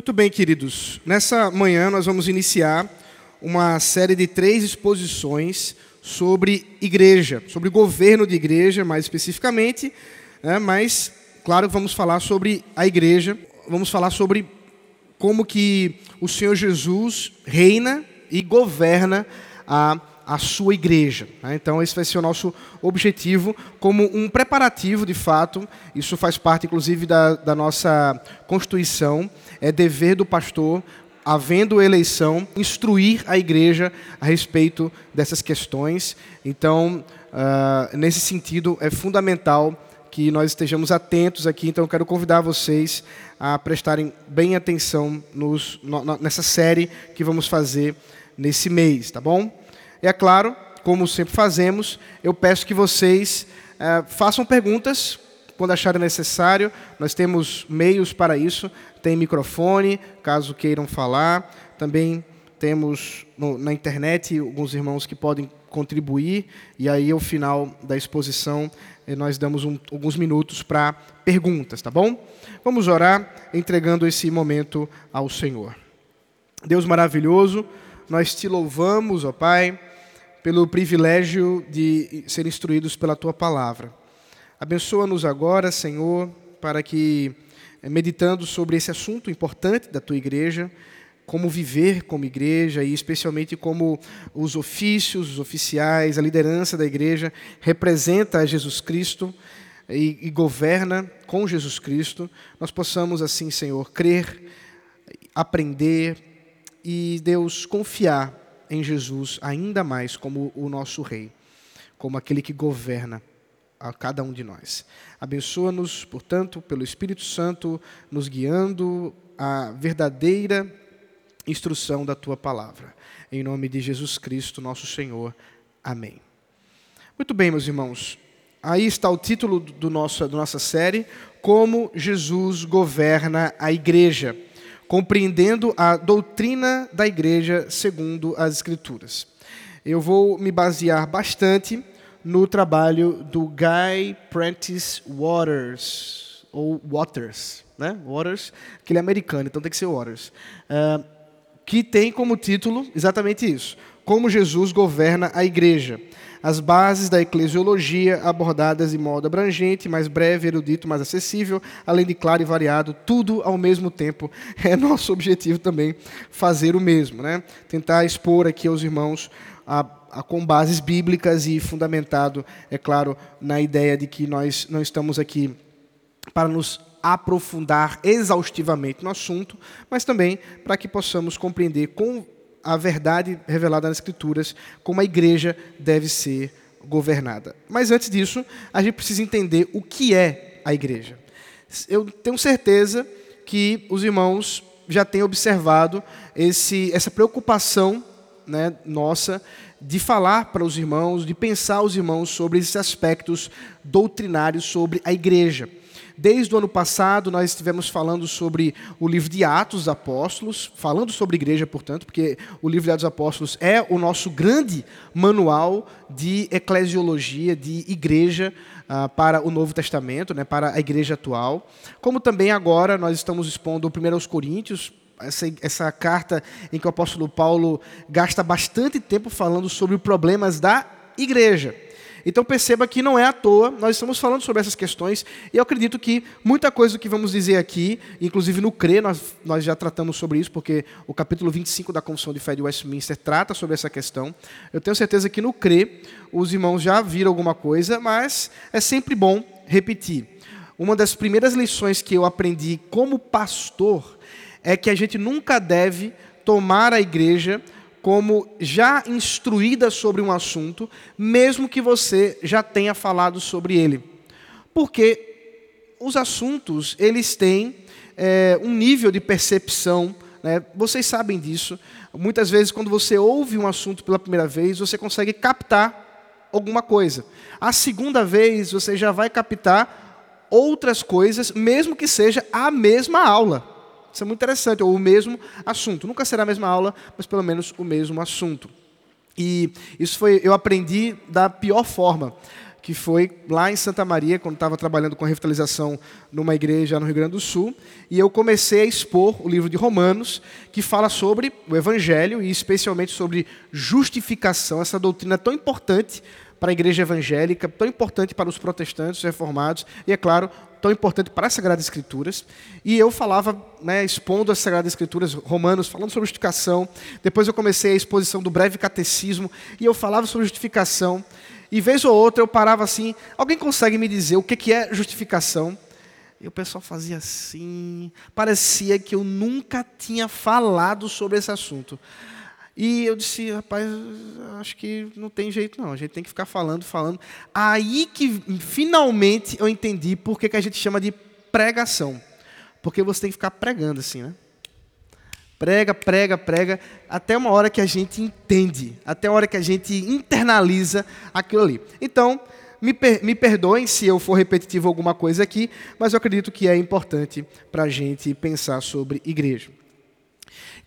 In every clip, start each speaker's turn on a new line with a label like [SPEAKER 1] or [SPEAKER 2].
[SPEAKER 1] Muito bem, queridos. Nessa manhã nós vamos iniciar uma série de três exposições sobre igreja, sobre governo de igreja, mais especificamente, né? mas, claro, vamos falar sobre a igreja, vamos falar sobre como que o Senhor Jesus reina e governa a a sua igreja. Né? Então, esse vai ser o nosso objetivo, como um preparativo, de fato. Isso faz parte, inclusive, da, da nossa Constituição. É dever do pastor, havendo eleição, instruir a igreja a respeito dessas questões. Então, uh, nesse sentido, é fundamental que nós estejamos atentos aqui. Então, eu quero convidar vocês a prestarem bem atenção nos, nessa série que vamos fazer nesse mês, tá bom? é claro, como sempre fazemos, eu peço que vocês é, façam perguntas quando acharem necessário. Nós temos meios para isso. Tem microfone, caso queiram falar. Também temos no, na internet alguns irmãos que podem contribuir. E aí, ao final da exposição, eh, nós damos um, alguns minutos para perguntas, tá bom? Vamos orar entregando esse momento ao Senhor. Deus maravilhoso, nós te louvamos, ó Pai pelo privilégio de ser instruídos pela tua palavra. Abençoa-nos agora, Senhor, para que, meditando sobre esse assunto importante da tua igreja, como viver como igreja e especialmente como os ofícios, os oficiais, a liderança da igreja representa a Jesus Cristo e, e governa com Jesus Cristo, nós possamos assim, Senhor, crer, aprender e Deus confiar em Jesus ainda mais como o nosso Rei, como aquele que governa a cada um de nós. Abençoa-nos, portanto, pelo Espírito Santo, nos guiando à verdadeira instrução da tua palavra. Em nome de Jesus Cristo, nosso Senhor. Amém. Muito bem, meus irmãos. Aí está o título do nosso, da nossa série: Como Jesus governa a igreja compreendendo a doutrina da igreja segundo as Escrituras. Eu vou me basear bastante no trabalho do Guy Prentice Waters, ou Waters, né? Waters, que ele é americano, então tem que ser Waters, uh, que tem como título exatamente isso: Como Jesus governa a igreja as bases da eclesiologia abordadas de modo abrangente, mais breve, erudito, mais acessível, além de claro e variado, tudo ao mesmo tempo. É nosso objetivo também fazer o mesmo, né? Tentar expor aqui aos irmãos a, a, com bases bíblicas e fundamentado, é claro, na ideia de que nós não estamos aqui para nos aprofundar exaustivamente no assunto, mas também para que possamos compreender com a verdade revelada nas Escrituras, como a igreja deve ser governada. Mas antes disso, a gente precisa entender o que é a igreja. Eu tenho certeza que os irmãos já têm observado esse, essa preocupação né, nossa de falar para os irmãos, de pensar os irmãos sobre esses aspectos doutrinários sobre a igreja. Desde o ano passado, nós estivemos falando sobre o livro de Atos dos Apóstolos, falando sobre igreja, portanto, porque o livro de Atos dos Apóstolos é o nosso grande manual de eclesiologia, de igreja uh, para o Novo Testamento, né, para a igreja atual. Como também agora nós estamos expondo o 1 aos Coríntios, essa, essa carta em que o apóstolo Paulo gasta bastante tempo falando sobre problemas da igreja. Então perceba que não é à toa, nós estamos falando sobre essas questões, e eu acredito que muita coisa do que vamos dizer aqui, inclusive no CRE, nós, nós já tratamos sobre isso, porque o capítulo 25 da Confissão de Fé de Westminster trata sobre essa questão. Eu tenho certeza que no CRE os irmãos já viram alguma coisa, mas é sempre bom repetir. Uma das primeiras lições que eu aprendi como pastor é que a gente nunca deve tomar a igreja como já instruída sobre um assunto, mesmo que você já tenha falado sobre ele. Porque os assuntos, eles têm é, um nível de percepção, né? vocês sabem disso. Muitas vezes, quando você ouve um assunto pela primeira vez, você consegue captar alguma coisa. A segunda vez, você já vai captar outras coisas, mesmo que seja a mesma aula. Isso é muito interessante, ou o mesmo assunto. Nunca será a mesma aula, mas pelo menos o mesmo assunto. E isso foi, eu aprendi da pior forma. que foi lá em Santa Maria, quando estava trabalhando com a revitalização numa igreja no Rio Grande do Sul, e eu comecei a expor o livro de Romanos, que fala sobre o Evangelho e especialmente sobre justificação, essa doutrina tão importante para a igreja evangélica, tão importante para os protestantes reformados, e é claro, tão importante para as Sagradas Escrituras. E eu falava, né, expondo as Sagradas Escrituras, Romanos, falando sobre justificação. Depois eu comecei a exposição do breve catecismo, e eu falava sobre justificação. E vez ou outra eu parava assim, alguém consegue me dizer o que é justificação? E o pessoal fazia assim, parecia que eu nunca tinha falado sobre esse assunto. E eu disse, rapaz, acho que não tem jeito não, a gente tem que ficar falando, falando. Aí que finalmente eu entendi por que, que a gente chama de pregação. Porque você tem que ficar pregando assim, né? Prega, prega, prega, até uma hora que a gente entende, até a hora que a gente internaliza aquilo ali. Então, me, per me perdoem se eu for repetitivo alguma coisa aqui, mas eu acredito que é importante para a gente pensar sobre igreja.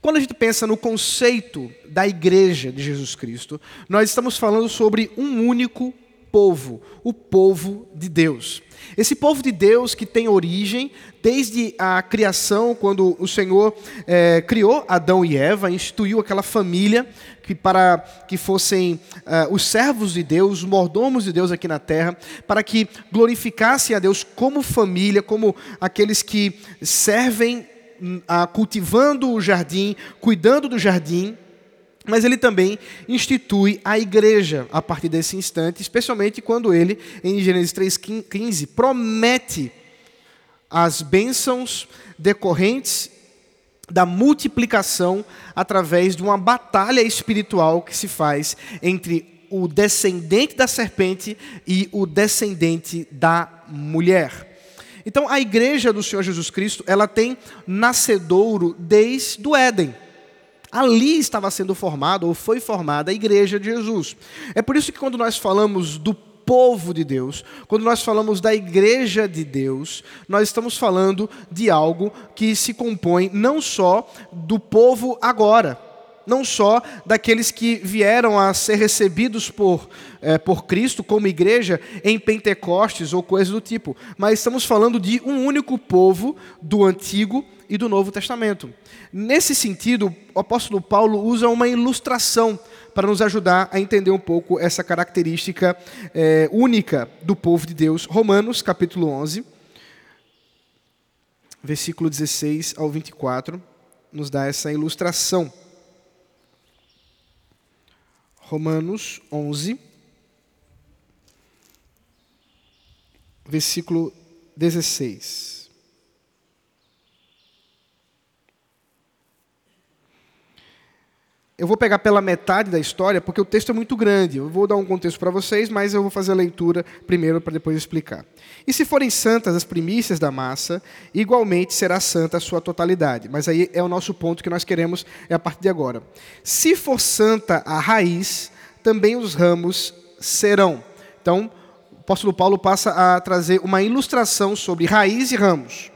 [SPEAKER 1] Quando a gente pensa no conceito da igreja de Jesus Cristo, nós estamos falando sobre um único povo, o povo de Deus. Esse povo de Deus que tem origem desde a criação, quando o Senhor é, criou Adão e Eva, instituiu aquela família que para que fossem uh, os servos de Deus, os mordomos de Deus aqui na terra, para que glorificassem a Deus como família, como aqueles que servem cultivando o jardim, cuidando do jardim, mas ele também institui a igreja a partir desse instante, especialmente quando ele, em Gênesis 3,15, promete as bênçãos decorrentes da multiplicação através de uma batalha espiritual que se faz entre o descendente da serpente e o descendente da mulher. Então, a igreja do Senhor Jesus Cristo, ela tem nascedouro desde o Éden. Ali estava sendo formada, ou foi formada, a igreja de Jesus. É por isso que quando nós falamos do povo de Deus, quando nós falamos da igreja de Deus, nós estamos falando de algo que se compõe não só do povo agora, não só daqueles que vieram a ser recebidos por, é, por Cristo como igreja em Pentecostes ou coisa do tipo, mas estamos falando de um único povo do Antigo e do Novo Testamento. Nesse sentido, o apóstolo Paulo usa uma ilustração para nos ajudar a entender um pouco essa característica é, única do povo de Deus. Romanos, capítulo 11, versículo 16 ao 24, nos dá essa ilustração. Romanos 11, versículo 16. Eu vou pegar pela metade da história, porque o texto é muito grande. Eu vou dar um contexto para vocês, mas eu vou fazer a leitura primeiro para depois explicar. E se forem santas as primícias da massa, igualmente será santa a sua totalidade. Mas aí é o nosso ponto que nós queremos é a partir de agora. Se for santa a raiz, também os ramos serão. Então, o apóstolo Paulo passa a trazer uma ilustração sobre raiz e ramos.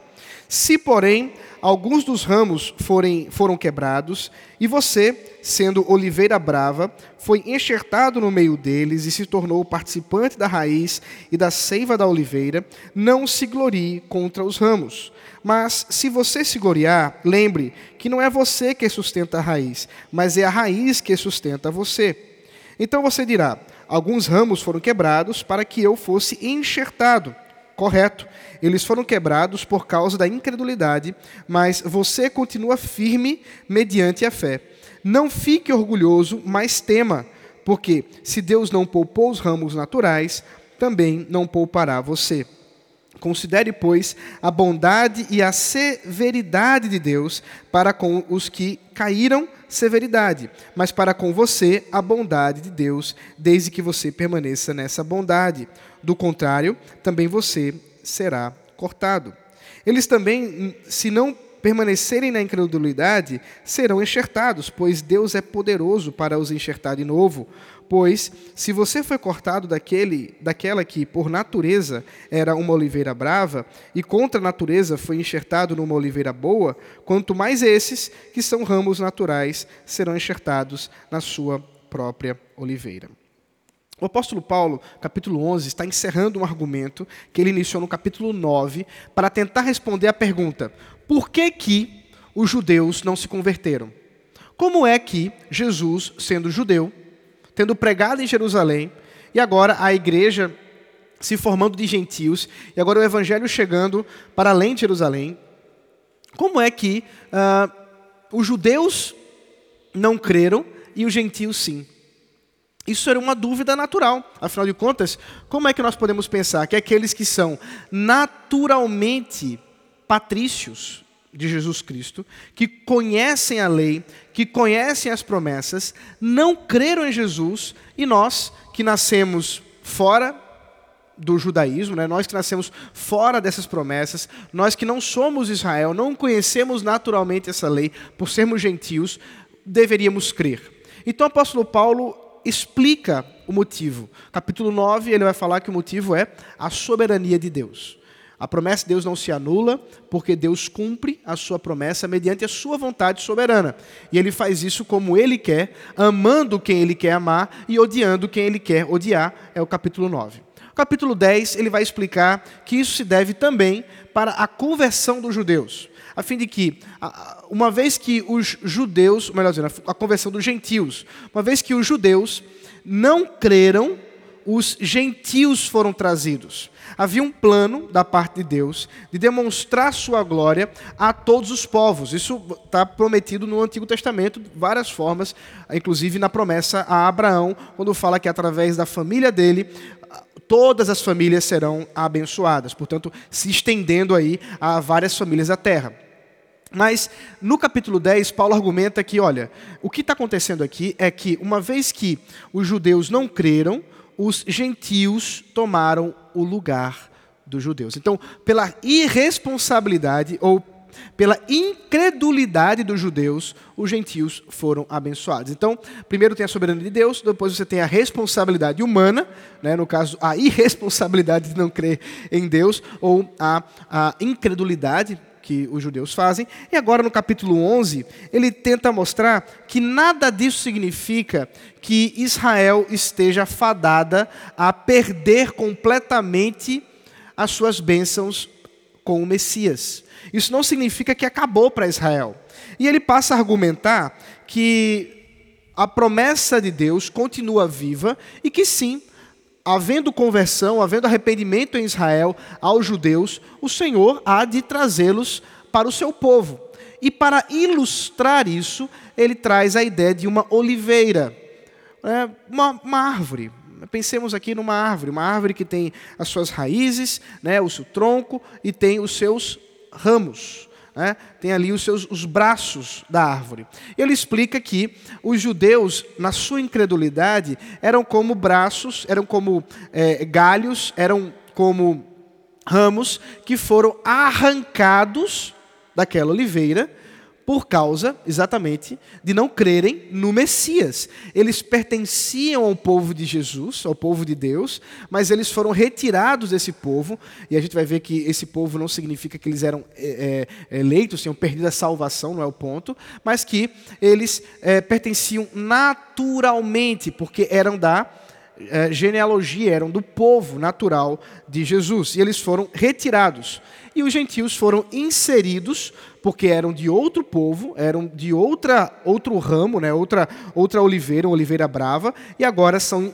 [SPEAKER 1] Se, porém, alguns dos ramos forem, foram quebrados, e você, sendo oliveira brava, foi enxertado no meio deles e se tornou participante da raiz e da seiva da oliveira, não se glorie contra os ramos. Mas se você se gloriar, lembre que não é você que sustenta a raiz, mas é a raiz que sustenta você. Então você dirá: alguns ramos foram quebrados para que eu fosse enxertado. Correto. Eles foram quebrados por causa da incredulidade, mas você continua firme mediante a fé. Não fique orgulhoso, mas tema, porque se Deus não poupou os ramos naturais, também não poupará você. Considere, pois, a bondade e a severidade de Deus para com os que caíram, severidade, mas para com você a bondade de Deus, desde que você permaneça nessa bondade. Do contrário, também você será cortado. Eles também, se não permanecerem na incredulidade, serão enxertados, pois Deus é poderoso para os enxertar de novo. Pois, se você foi cortado daquele, daquela que, por natureza, era uma oliveira brava, e contra a natureza foi enxertado numa oliveira boa, quanto mais esses, que são ramos naturais, serão enxertados na sua própria oliveira. O apóstolo Paulo, capítulo 11, está encerrando um argumento que ele iniciou no capítulo 9 para tentar responder à pergunta: por que que os judeus não se converteram? Como é que Jesus, sendo judeu, tendo pregado em Jerusalém, e agora a igreja se formando de gentios, e agora o evangelho chegando para além de Jerusalém, como é que uh, os judeus não creram e os gentios sim? Isso era uma dúvida natural. Afinal de contas, como é que nós podemos pensar que aqueles que são naturalmente patrícios de Jesus Cristo, que conhecem a lei, que conhecem as promessas, não creram em Jesus e nós que nascemos fora do judaísmo, né? nós que nascemos fora dessas promessas, nós que não somos Israel, não conhecemos naturalmente essa lei, por sermos gentios, deveríamos crer. Então o apóstolo Paulo explica o motivo. Capítulo 9, ele vai falar que o motivo é a soberania de Deus. A promessa de Deus não se anula, porque Deus cumpre a sua promessa mediante a sua vontade soberana. E ele faz isso como ele quer, amando quem ele quer amar e odiando quem ele quer odiar, é o capítulo 9. O capítulo 10, ele vai explicar que isso se deve também para a conversão dos judeus a fim de que, uma vez que os judeus, melhor dizendo, a conversão dos gentios, uma vez que os judeus não creram, os gentios foram trazidos. Havia um plano da parte de Deus de demonstrar sua glória a todos os povos. Isso está prometido no Antigo Testamento, de várias formas, inclusive na promessa a Abraão, quando fala que através da família dele todas as famílias serão abençoadas, portanto, se estendendo aí a várias famílias da terra. Mas no capítulo 10, Paulo argumenta que, olha, o que está acontecendo aqui é que, uma vez que os judeus não creram, os gentios tomaram o lugar dos judeus. Então, pela irresponsabilidade ou pela incredulidade dos judeus, os gentios foram abençoados. Então, primeiro tem a soberania de Deus, depois você tem a responsabilidade humana, né, no caso, a irresponsabilidade de não crer em Deus, ou a, a incredulidade que os judeus fazem. E agora, no capítulo 11, ele tenta mostrar que nada disso significa que Israel esteja fadada a perder completamente as suas bênçãos com o Messias. Isso não significa que acabou para Israel. E ele passa a argumentar que a promessa de Deus continua viva e que sim, havendo conversão, havendo arrependimento em Israel aos judeus, o Senhor há de trazê-los para o seu povo. E para ilustrar isso, ele traz a ideia de uma oliveira, é, uma, uma árvore. Pensemos aqui numa árvore, uma árvore que tem as suas raízes, né, o seu tronco e tem os seus ramos. Né? tem ali os seus os braços da árvore. Ele explica que os judeus, na sua incredulidade, eram como braços, eram como é, galhos, eram como ramos que foram arrancados daquela oliveira por causa, exatamente, de não crerem no Messias. Eles pertenciam ao povo de Jesus, ao povo de Deus, mas eles foram retirados desse povo, e a gente vai ver que esse povo não significa que eles eram é, é, eleitos, tinham perdido a salvação, não é o ponto, mas que eles é, pertenciam naturalmente, porque eram da é, genealogia, eram do povo natural de Jesus, e eles foram retirados. E os gentios foram inseridos porque eram de outro povo, eram de outra, outro ramo, né, outra, outra oliveira, uma oliveira brava, e agora são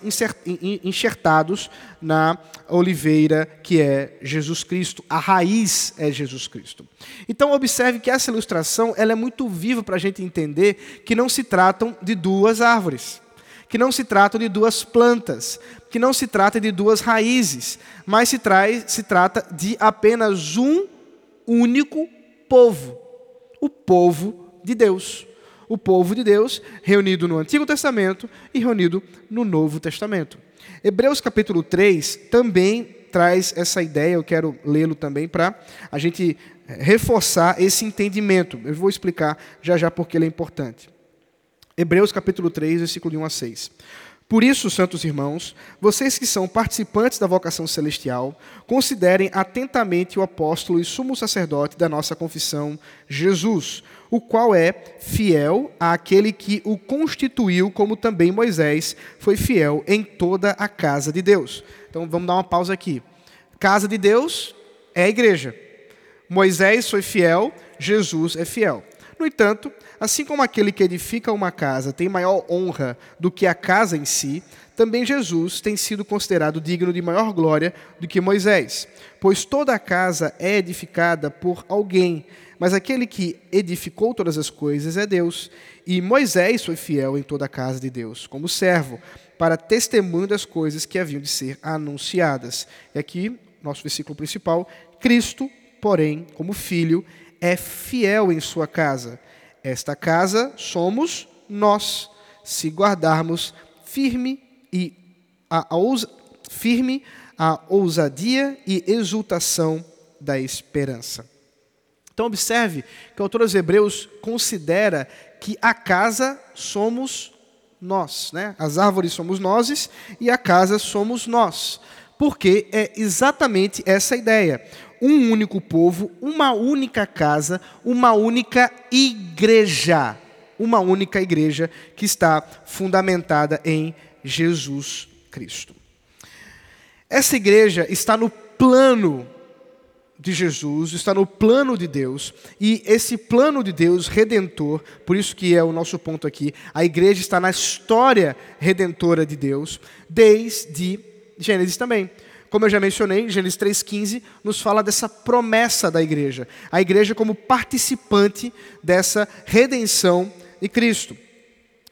[SPEAKER 1] enxertados na oliveira que é Jesus Cristo. A raiz é Jesus Cristo. Então observe que essa ilustração ela é muito viva para a gente entender que não se tratam de duas árvores que não se tratam de duas plantas, que não se trata de duas raízes, mas se, traz, se trata de apenas um único povo, o povo de Deus. O povo de Deus reunido no Antigo Testamento e reunido no Novo Testamento. Hebreus capítulo 3 também traz essa ideia, eu quero lê-lo também para a gente reforçar esse entendimento. Eu vou explicar já já porque ele é importante. Hebreus capítulo 3, versículo de 1 a 6. Por isso, santos irmãos, vocês que são participantes da vocação celestial, considerem atentamente o apóstolo e sumo sacerdote da nossa confissão, Jesus, o qual é fiel àquele que o constituiu, como também Moisés foi fiel em toda a casa de Deus. Então vamos dar uma pausa aqui. Casa de Deus é a igreja. Moisés foi fiel, Jesus é fiel. No entanto, assim como aquele que edifica uma casa tem maior honra do que a casa em si, também Jesus tem sido considerado digno de maior glória do que Moisés, pois toda a casa é edificada por alguém, mas aquele que edificou todas as coisas é Deus. E Moisés foi fiel em toda a casa de Deus, como servo, para testemunho das coisas que haviam de ser anunciadas. E aqui, nosso versículo principal, Cristo, porém, como filho, é fiel em sua casa. Esta casa somos nós, se guardarmos firme e a, firme a ousadia e exultação da esperança. Então observe que o autor aos Hebreus considera que a casa somos nós, né? As árvores somos nós e a casa somos nós. Porque é exatamente essa ideia um único povo, uma única casa, uma única igreja. Uma única igreja que está fundamentada em Jesus Cristo. Essa igreja está no plano de Jesus, está no plano de Deus, e esse plano de Deus redentor, por isso que é o nosso ponto aqui, a igreja está na história redentora de Deus, desde Gênesis também. Como eu já mencionei, Gênesis 3,15 nos fala dessa promessa da igreja. A igreja como participante dessa redenção de Cristo.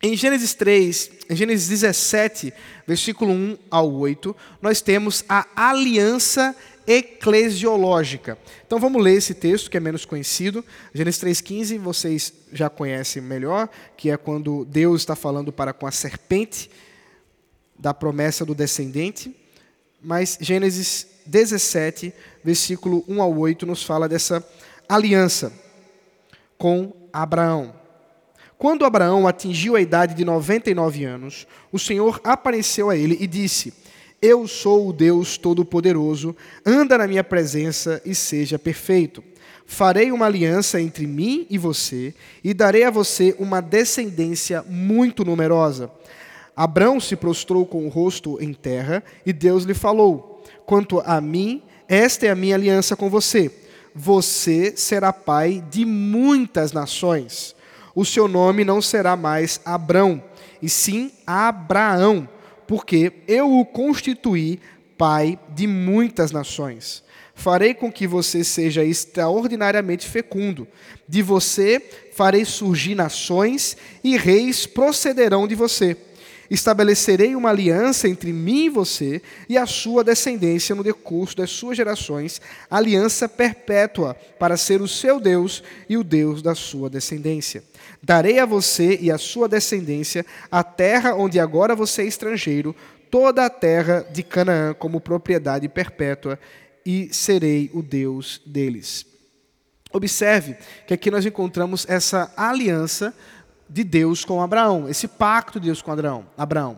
[SPEAKER 1] Em Gênesis 3, em Gênesis 17, versículo 1 ao 8, nós temos a aliança eclesiológica. Então vamos ler esse texto que é menos conhecido. Gênesis 3,15 vocês já conhecem melhor, que é quando Deus está falando para com a serpente da promessa do descendente. Mas Gênesis 17, versículo 1 ao 8, nos fala dessa aliança com Abraão. Quando Abraão atingiu a idade de 99 anos, o Senhor apareceu a ele e disse: Eu sou o Deus Todo-Poderoso, anda na minha presença e seja perfeito. Farei uma aliança entre mim e você, e darei a você uma descendência muito numerosa. Abrão se prostrou com o rosto em terra e Deus lhe falou: Quanto a mim, esta é a minha aliança com você. Você será pai de muitas nações. O seu nome não será mais Abrão, e sim Abraão, porque eu o constituí pai de muitas nações. Farei com que você seja extraordinariamente fecundo. De você farei surgir nações, e reis procederão de você estabelecerei uma aliança entre mim e você e a sua descendência no decurso das suas gerações, aliança perpétua, para ser o seu Deus e o Deus da sua descendência. Darei a você e a sua descendência a terra onde agora você é estrangeiro, toda a terra de Canaã como propriedade perpétua, e serei o Deus deles. Observe que aqui nós encontramos essa aliança de Deus com Abraão, esse pacto de Deus com Abraão. Abraão.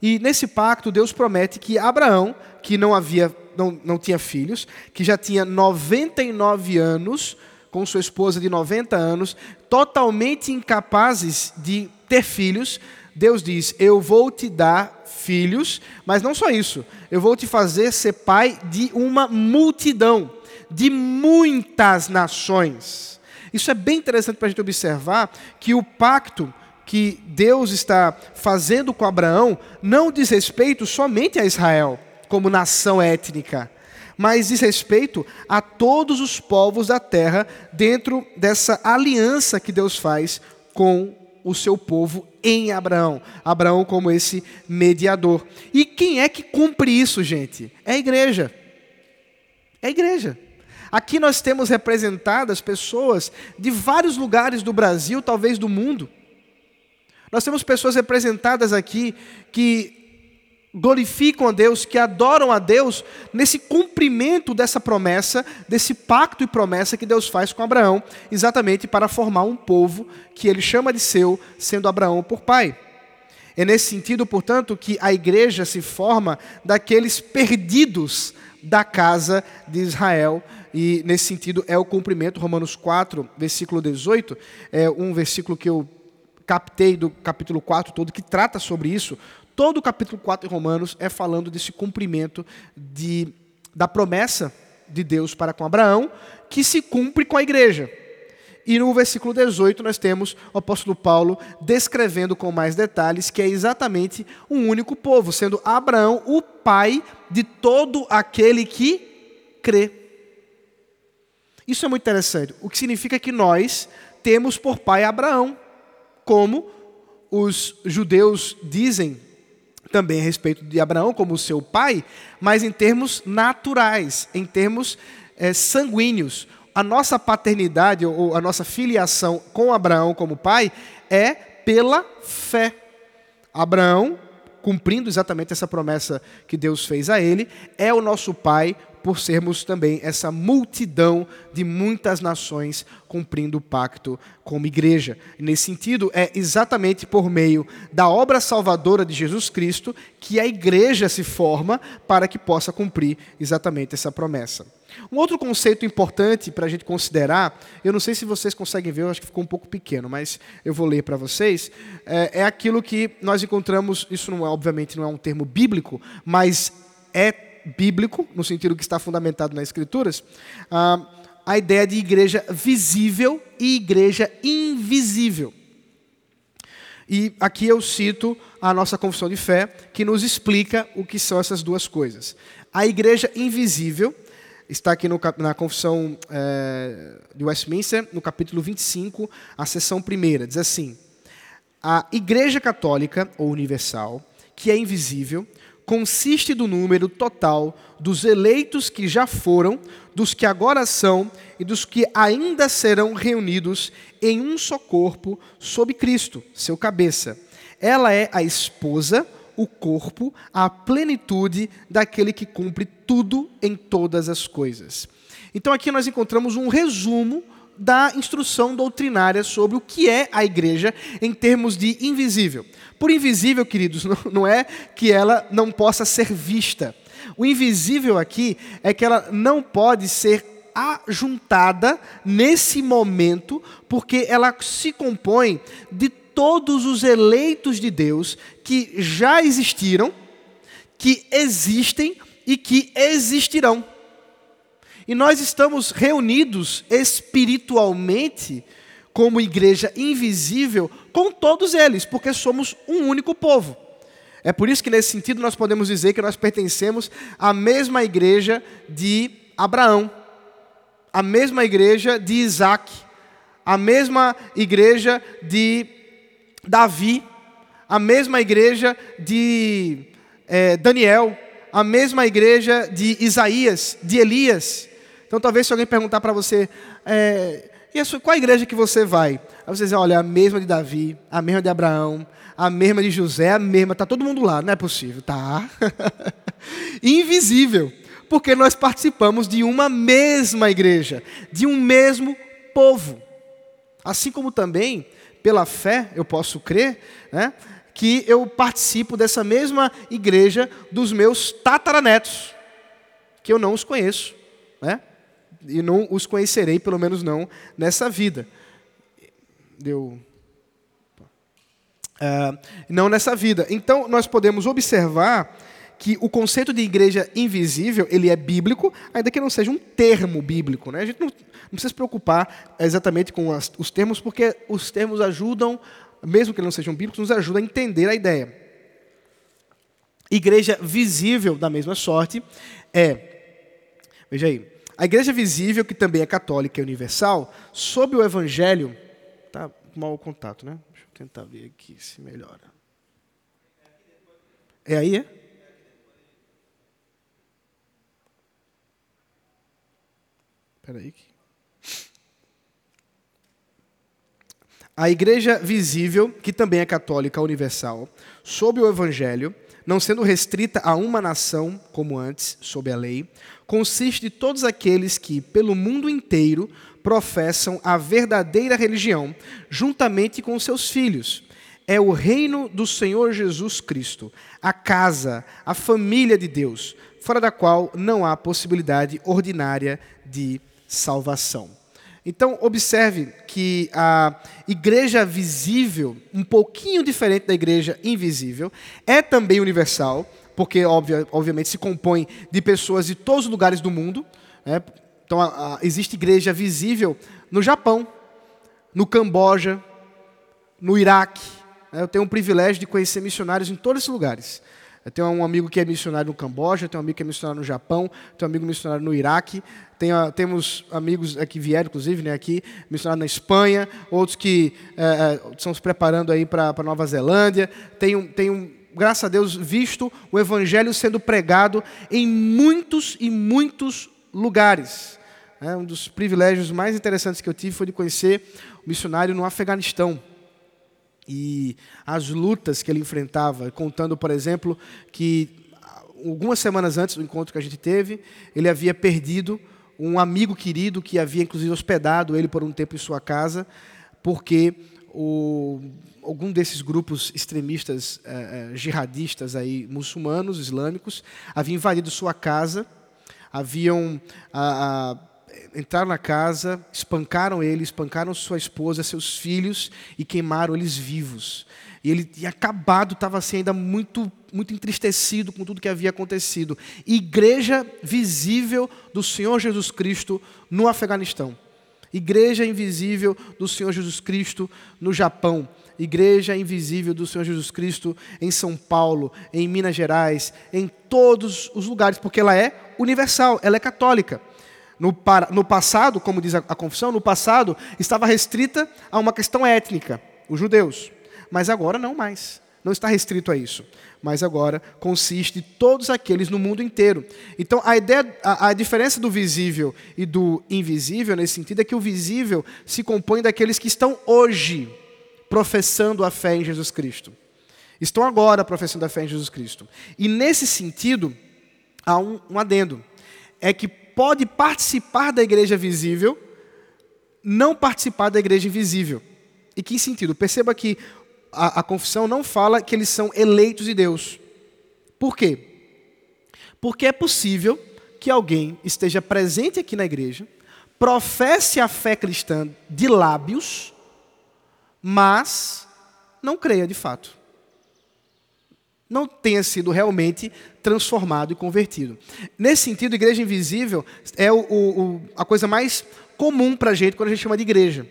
[SPEAKER 1] E nesse pacto, Deus promete que Abraão, que não havia, não, não tinha filhos, que já tinha 99 anos, com sua esposa de 90 anos, totalmente incapazes de ter filhos, Deus diz: Eu vou te dar filhos, mas não só isso, eu vou te fazer ser pai de uma multidão, de muitas nações. Isso é bem interessante para a gente observar que o pacto que Deus está fazendo com Abraão não diz respeito somente a Israel como nação étnica, mas diz respeito a todos os povos da terra dentro dessa aliança que Deus faz com o seu povo em Abraão. Abraão como esse mediador. E quem é que cumpre isso, gente? É a igreja. É a igreja. Aqui nós temos representadas pessoas de vários lugares do Brasil, talvez do mundo. Nós temos pessoas representadas aqui que glorificam a Deus, que adoram a Deus nesse cumprimento dessa promessa, desse pacto e promessa que Deus faz com Abraão, exatamente para formar um povo que ele chama de seu, sendo Abraão por pai. É nesse sentido, portanto, que a igreja se forma daqueles perdidos da casa de Israel. E nesse sentido é o cumprimento, Romanos 4, versículo 18, é um versículo que eu captei do capítulo 4 todo, que trata sobre isso. Todo o capítulo 4 de Romanos é falando desse cumprimento de, da promessa de Deus para com Abraão, que se cumpre com a igreja. E no versículo 18 nós temos o apóstolo Paulo descrevendo com mais detalhes que é exatamente um único povo, sendo Abraão o pai de todo aquele que crê. Isso é muito interessante, o que significa que nós temos por pai Abraão, como os judeus dizem também a respeito de Abraão como seu pai, mas em termos naturais, em termos é, sanguíneos a nossa paternidade ou a nossa filiação com Abraão como pai é pela fé. Abraão, cumprindo exatamente essa promessa que Deus fez a ele, é o nosso pai por sermos também essa multidão de muitas nações cumprindo o pacto como igreja. Nesse sentido, é exatamente por meio da obra salvadora de Jesus Cristo que a igreja se forma para que possa cumprir exatamente essa promessa. Um outro conceito importante para a gente considerar, eu não sei se vocês conseguem ver, eu acho que ficou um pouco pequeno, mas eu vou ler para vocês, é, é, aquilo que nós encontramos, isso não é, obviamente não é um termo bíblico, mas é bíblico, no sentido que está fundamentado nas Escrituras, ah, a ideia de igreja visível e igreja invisível. E aqui eu cito a nossa confissão de fé, que nos explica o que são essas duas coisas. A igreja invisível está aqui no, na confissão é, de Westminster, no capítulo 25, a seção primeira. Diz assim: A Igreja Católica, ou Universal, que é invisível, consiste do número total dos eleitos que já foram, dos que agora são e dos que ainda serão reunidos em um só corpo sob Cristo, seu cabeça. Ela é a esposa o corpo à plenitude daquele que cumpre tudo em todas as coisas. Então aqui nós encontramos um resumo da instrução doutrinária sobre o que é a igreja em termos de invisível. Por invisível, queridos, não é que ela não possa ser vista. O invisível aqui é que ela não pode ser ajuntada nesse momento, porque ela se compõe de todos os eleitos de Deus que já existiram, que existem e que existirão. E nós estamos reunidos espiritualmente como igreja invisível com todos eles, porque somos um único povo. É por isso que, nesse sentido, nós podemos dizer que nós pertencemos à mesma igreja de Abraão, à mesma igreja de Isaac, à mesma igreja de Davi, a mesma igreja de é, Daniel, a mesma igreja de Isaías, de Elias. Então, talvez se alguém perguntar para você, é, sua, qual a igreja que você vai? Aí você diz, olha, a mesma de Davi, a mesma de Abraão, a mesma de José, a mesma, está todo mundo lá, não é possível, tá? Invisível, porque nós participamos de uma mesma igreja, de um mesmo povo. Assim como também pela fé, eu posso crer, né, que eu participo dessa mesma igreja dos meus tataranetos, que eu não os conheço, né, e não os conhecerei, pelo menos não nessa vida. Deu. Uh, não nessa vida. Então, nós podemos observar que o conceito de igreja invisível ele é bíblico, ainda que não seja um termo bíblico. Né? A gente não, não precisa se preocupar exatamente com as, os termos, porque os termos ajudam, mesmo que não sejam bíblicos, nos ajudam a entender a ideia. Igreja visível, da mesma sorte, é. Veja aí. A igreja visível, que também é católica e universal, sob o evangelho. Tá mal contato, né? Deixa eu tentar ver aqui se melhora. É aí, é? A igreja visível, que também é católica universal, sob o evangelho, não sendo restrita a uma nação, como antes, sob a lei, consiste de todos aqueles que, pelo mundo inteiro, professam a verdadeira religião, juntamente com seus filhos. é o reino do Senhor Jesus Cristo, a casa, a família de Deus, fora da qual não há possibilidade ordinária de salvação. Então, observe que a igreja visível, um pouquinho diferente da igreja invisível, é também universal, porque, obviamente, se compõe de pessoas de todos os lugares do mundo. Né? Então, a, a, existe igreja visível no Japão, no Camboja, no Iraque. Né? Eu tenho o privilégio de conhecer missionários em todos esses lugares. Eu tenho um amigo que é missionário no Camboja, tenho um amigo que é missionário no Japão, tenho um amigo missionário no Iraque, tenho, temos amigos que vieram, inclusive, né, aqui, missionário na Espanha, outros que é, estão se preparando aí para Nova Zelândia. Tenho, tenho, graças a Deus, visto o Evangelho sendo pregado em muitos e muitos lugares. É, um dos privilégios mais interessantes que eu tive foi de conhecer o missionário no Afeganistão e as lutas que ele enfrentava, contando, por exemplo, que algumas semanas antes do encontro que a gente teve, ele havia perdido um amigo querido que havia inclusive hospedado ele por um tempo em sua casa, porque o, algum desses grupos extremistas eh, eh jihadistas aí muçulmanos islâmicos havia invadido sua casa, haviam a, a entraram na casa, espancaram ele, espancaram sua esposa, seus filhos e queimaram eles vivos. E ele tinha acabado, estava assim ainda muito, muito entristecido com tudo que havia acontecido. Igreja visível do Senhor Jesus Cristo no Afeganistão. Igreja invisível do Senhor Jesus Cristo no Japão. Igreja invisível do Senhor Jesus Cristo em São Paulo, em Minas Gerais, em todos os lugares, porque ela é universal, ela é católica. No, no passado, como diz a, a confissão, no passado estava restrita a uma questão étnica, os judeus. Mas agora não mais. Não está restrito a isso. Mas agora consiste todos aqueles no mundo inteiro. Então a ideia, a, a diferença do visível e do invisível nesse sentido é que o visível se compõe daqueles que estão hoje professando a fé em Jesus Cristo. Estão agora professando a fé em Jesus Cristo. E nesse sentido, há um, um adendo. É que pode participar da igreja visível, não participar da igreja invisível. E que sentido? Perceba que a, a confissão não fala que eles são eleitos de Deus. Por quê? Porque é possível que alguém esteja presente aqui na igreja, professe a fé cristã de lábios, mas não creia de fato não tenha sido realmente transformado e convertido. Nesse sentido, igreja invisível é o, o, a coisa mais comum para a gente quando a gente chama de igreja.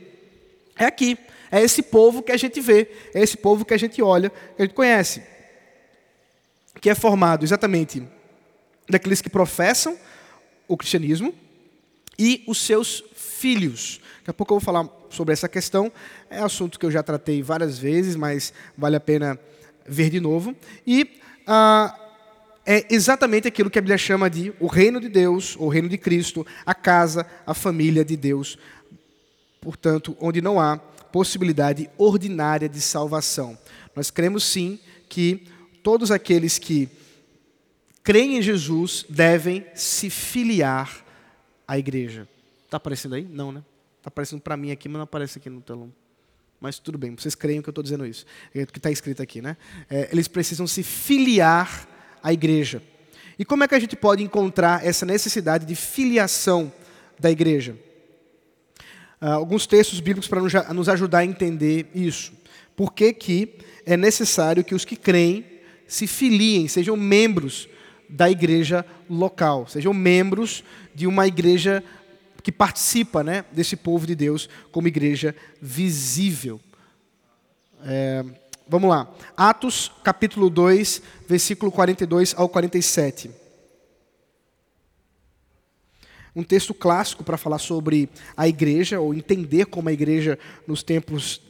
[SPEAKER 1] É aqui, é esse povo que a gente vê, é esse povo que a gente olha, que a gente conhece, que é formado exatamente daqueles que professam o cristianismo e os seus filhos. Daqui a pouco eu vou falar sobre essa questão, é assunto que eu já tratei várias vezes, mas vale a pena ver de novo. E ah, é exatamente aquilo que a Bíblia chama de o reino de Deus, o reino de Cristo, a casa, a família de Deus. Portanto, onde não há possibilidade ordinária de salvação. Nós cremos sim que todos aqueles que creem em Jesus devem se filiar à igreja. Está aparecendo aí? Não, né? Está aparecendo para mim aqui, mas não aparece aqui no telão. Mas tudo bem, vocês creem que eu estou dizendo isso. É o que está escrito aqui, né? É, eles precisam se filiar à igreja. E como é que a gente pode encontrar essa necessidade de filiação da igreja? Uh, alguns textos bíblicos para nos ajudar a entender isso. Por que, que é necessário que os que creem se filiem, sejam membros da igreja local, sejam membros de uma igreja que participa né, desse povo de Deus como igreja visível. É, vamos lá. Atos capítulo 2, versículo 42 ao 47. Um texto clássico para falar sobre a igreja, ou entender como a igreja nos tempos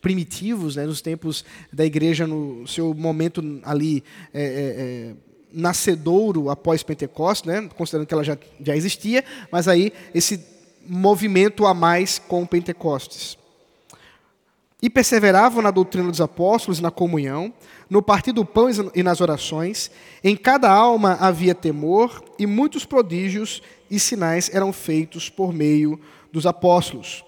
[SPEAKER 1] primitivos, né, nos tempos da igreja, no seu momento ali é, é, é nascedouro após Pentecostes, né, considerando que ela já, já existia, mas aí esse movimento a mais com Pentecostes. E perseveravam na doutrina dos apóstolos e na comunhão, no partir do pão e nas orações. Em cada alma havia temor, e muitos prodígios e sinais eram feitos por meio dos apóstolos.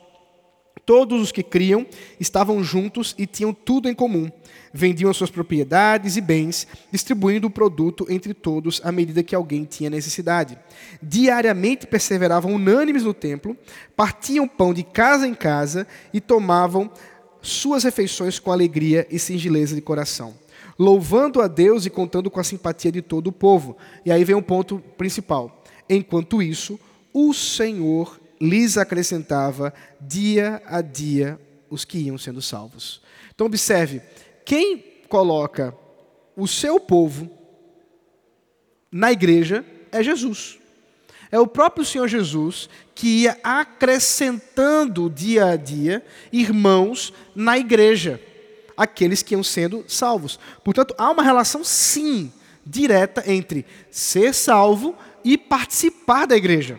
[SPEAKER 1] Todos os que criam estavam juntos e tinham tudo em comum. Vendiam suas propriedades e bens, distribuindo o produto entre todos à medida que alguém tinha necessidade. Diariamente perseveravam unânimes no templo, partiam pão de casa em casa e tomavam suas refeições com alegria e singeleza de coração, louvando a Deus e contando com a simpatia de todo o povo. E aí vem um ponto principal. Enquanto isso, o Senhor lhes acrescentava dia a dia os que iam sendo salvos. Então, observe: quem coloca o seu povo na igreja é Jesus. É o próprio Senhor Jesus que ia acrescentando dia a dia irmãos na igreja, aqueles que iam sendo salvos. Portanto, há uma relação, sim, direta entre ser salvo e participar da igreja.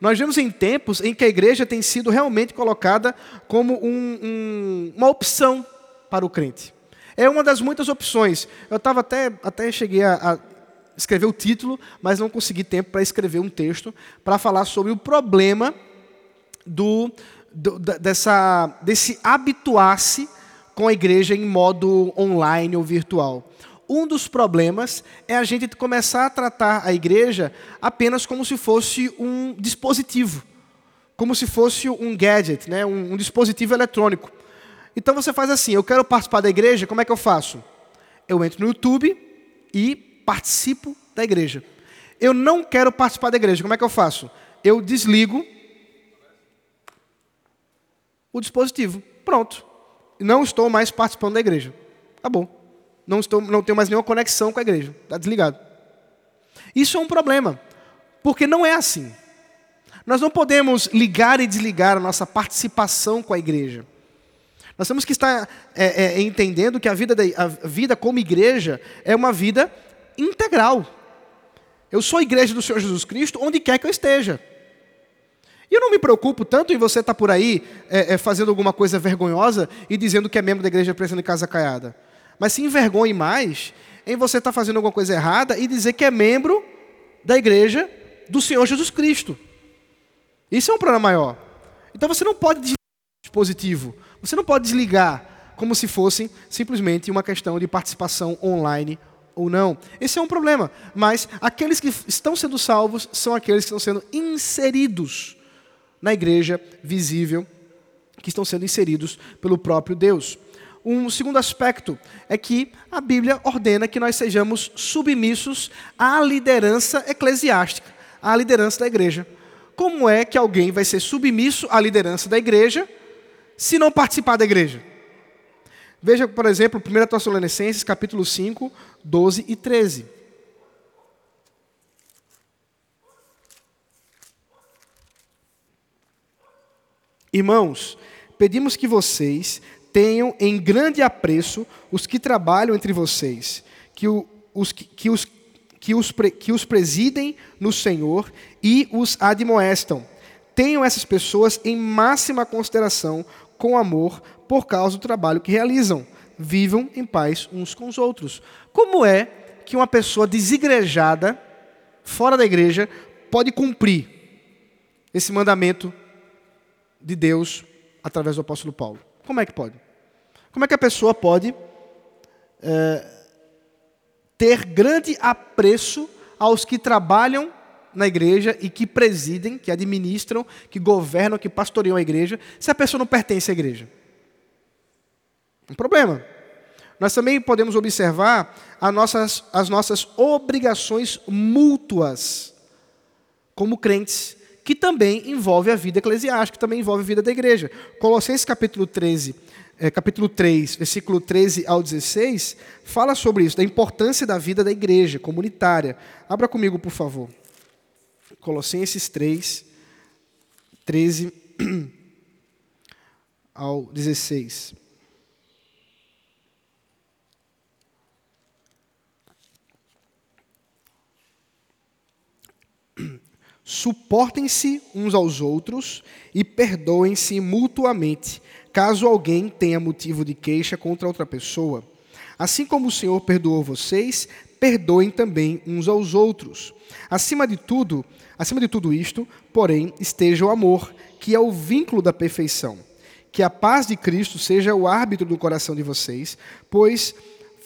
[SPEAKER 1] Nós vemos em tempos em que a igreja tem sido realmente colocada como um, um, uma opção para o crente. É uma das muitas opções. Eu estava até, até cheguei a, a escrever o título, mas não consegui tempo para escrever um texto para falar sobre o problema do, do, dessa, desse habituar-se com a igreja em modo online ou virtual. Um dos problemas é a gente começar a tratar a igreja apenas como se fosse um dispositivo, como se fosse um gadget, né? um, um dispositivo eletrônico. Então você faz assim: eu quero participar da igreja, como é que eu faço? Eu entro no YouTube e participo da igreja. Eu não quero participar da igreja, como é que eu faço? Eu desligo o dispositivo. Pronto. Não estou mais participando da igreja. Acabou não, estou, não tenho mais nenhuma conexão com a igreja. Está desligado. Isso é um problema, porque não é assim. Nós não podemos ligar e desligar a nossa participação com a igreja. Nós temos que estar é, é, entendendo que a vida, da, a vida como igreja é uma vida integral. Eu sou igreja do Senhor Jesus Cristo onde quer que eu esteja. E eu não me preocupo tanto em você estar por aí é, é fazendo alguma coisa vergonhosa e dizendo que é membro da igreja presando em casa caiada. Mas se envergonhe mais em você estar tá fazendo alguma coisa errada e dizer que é membro da igreja do Senhor Jesus Cristo. Isso é um problema maior. Então você não pode desligar o dispositivo. Você não pode desligar como se fosse simplesmente uma questão de participação online ou não. Esse é um problema. Mas aqueles que estão sendo salvos são aqueles que estão sendo inseridos na igreja visível, que estão sendo inseridos pelo próprio Deus. Um segundo aspecto é que a Bíblia ordena que nós sejamos submissos à liderança eclesiástica, à liderança da igreja. Como é que alguém vai ser submisso à liderança da igreja se não participar da igreja? Veja, por exemplo, 1 Tessalonicenses, capítulo 5, 12 e 13. Irmãos, pedimos que vocês tenham em grande apreço os que trabalham entre vocês, que, o, os, que, os, que, os, que os presidem no Senhor e os admoestam. Tenham essas pessoas em máxima consideração, com amor, por causa do trabalho que realizam. Vivam em paz uns com os outros. Como é que uma pessoa desigrejada, fora da igreja, pode cumprir esse mandamento de Deus através do apóstolo Paulo? Como é que pode? Como é que a pessoa pode é, ter grande apreço aos que trabalham na igreja e que presidem, que administram, que governam, que pastoreiam a igreja, se a pessoa não pertence à igreja? Um problema. Nós também podemos observar as nossas, as nossas obrigações mútuas como crentes que também envolve a vida eclesiástica, que também envolve a vida da igreja. Colossenses capítulo 13, é, capítulo 3, versículo 13 ao 16, fala sobre isso, da importância da vida da igreja comunitária. Abra comigo, por favor. Colossenses 3, 13 ao 16. Suportem-se uns aos outros e perdoem-se mutuamente, caso alguém tenha motivo de queixa contra outra pessoa. Assim como o Senhor perdoou vocês, perdoem também uns aos outros. Acima de tudo, acima de tudo isto, porém, esteja o amor, que é o vínculo da perfeição. que a paz de Cristo seja o árbitro do coração de vocês, pois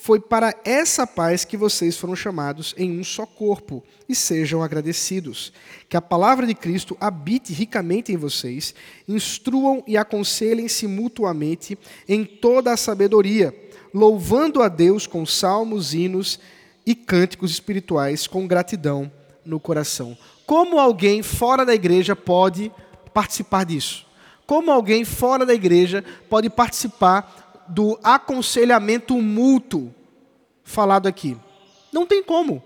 [SPEAKER 1] foi para essa paz que vocês foram chamados em um só corpo, e sejam agradecidos. Que a palavra de Cristo habite ricamente em vocês, instruam e aconselhem-se mutuamente em toda a sabedoria, louvando a Deus com salmos, hinos e cânticos espirituais com gratidão no coração. Como alguém fora da igreja pode participar disso? Como alguém fora da igreja pode participar do aconselhamento mútuo falado aqui? Não tem como.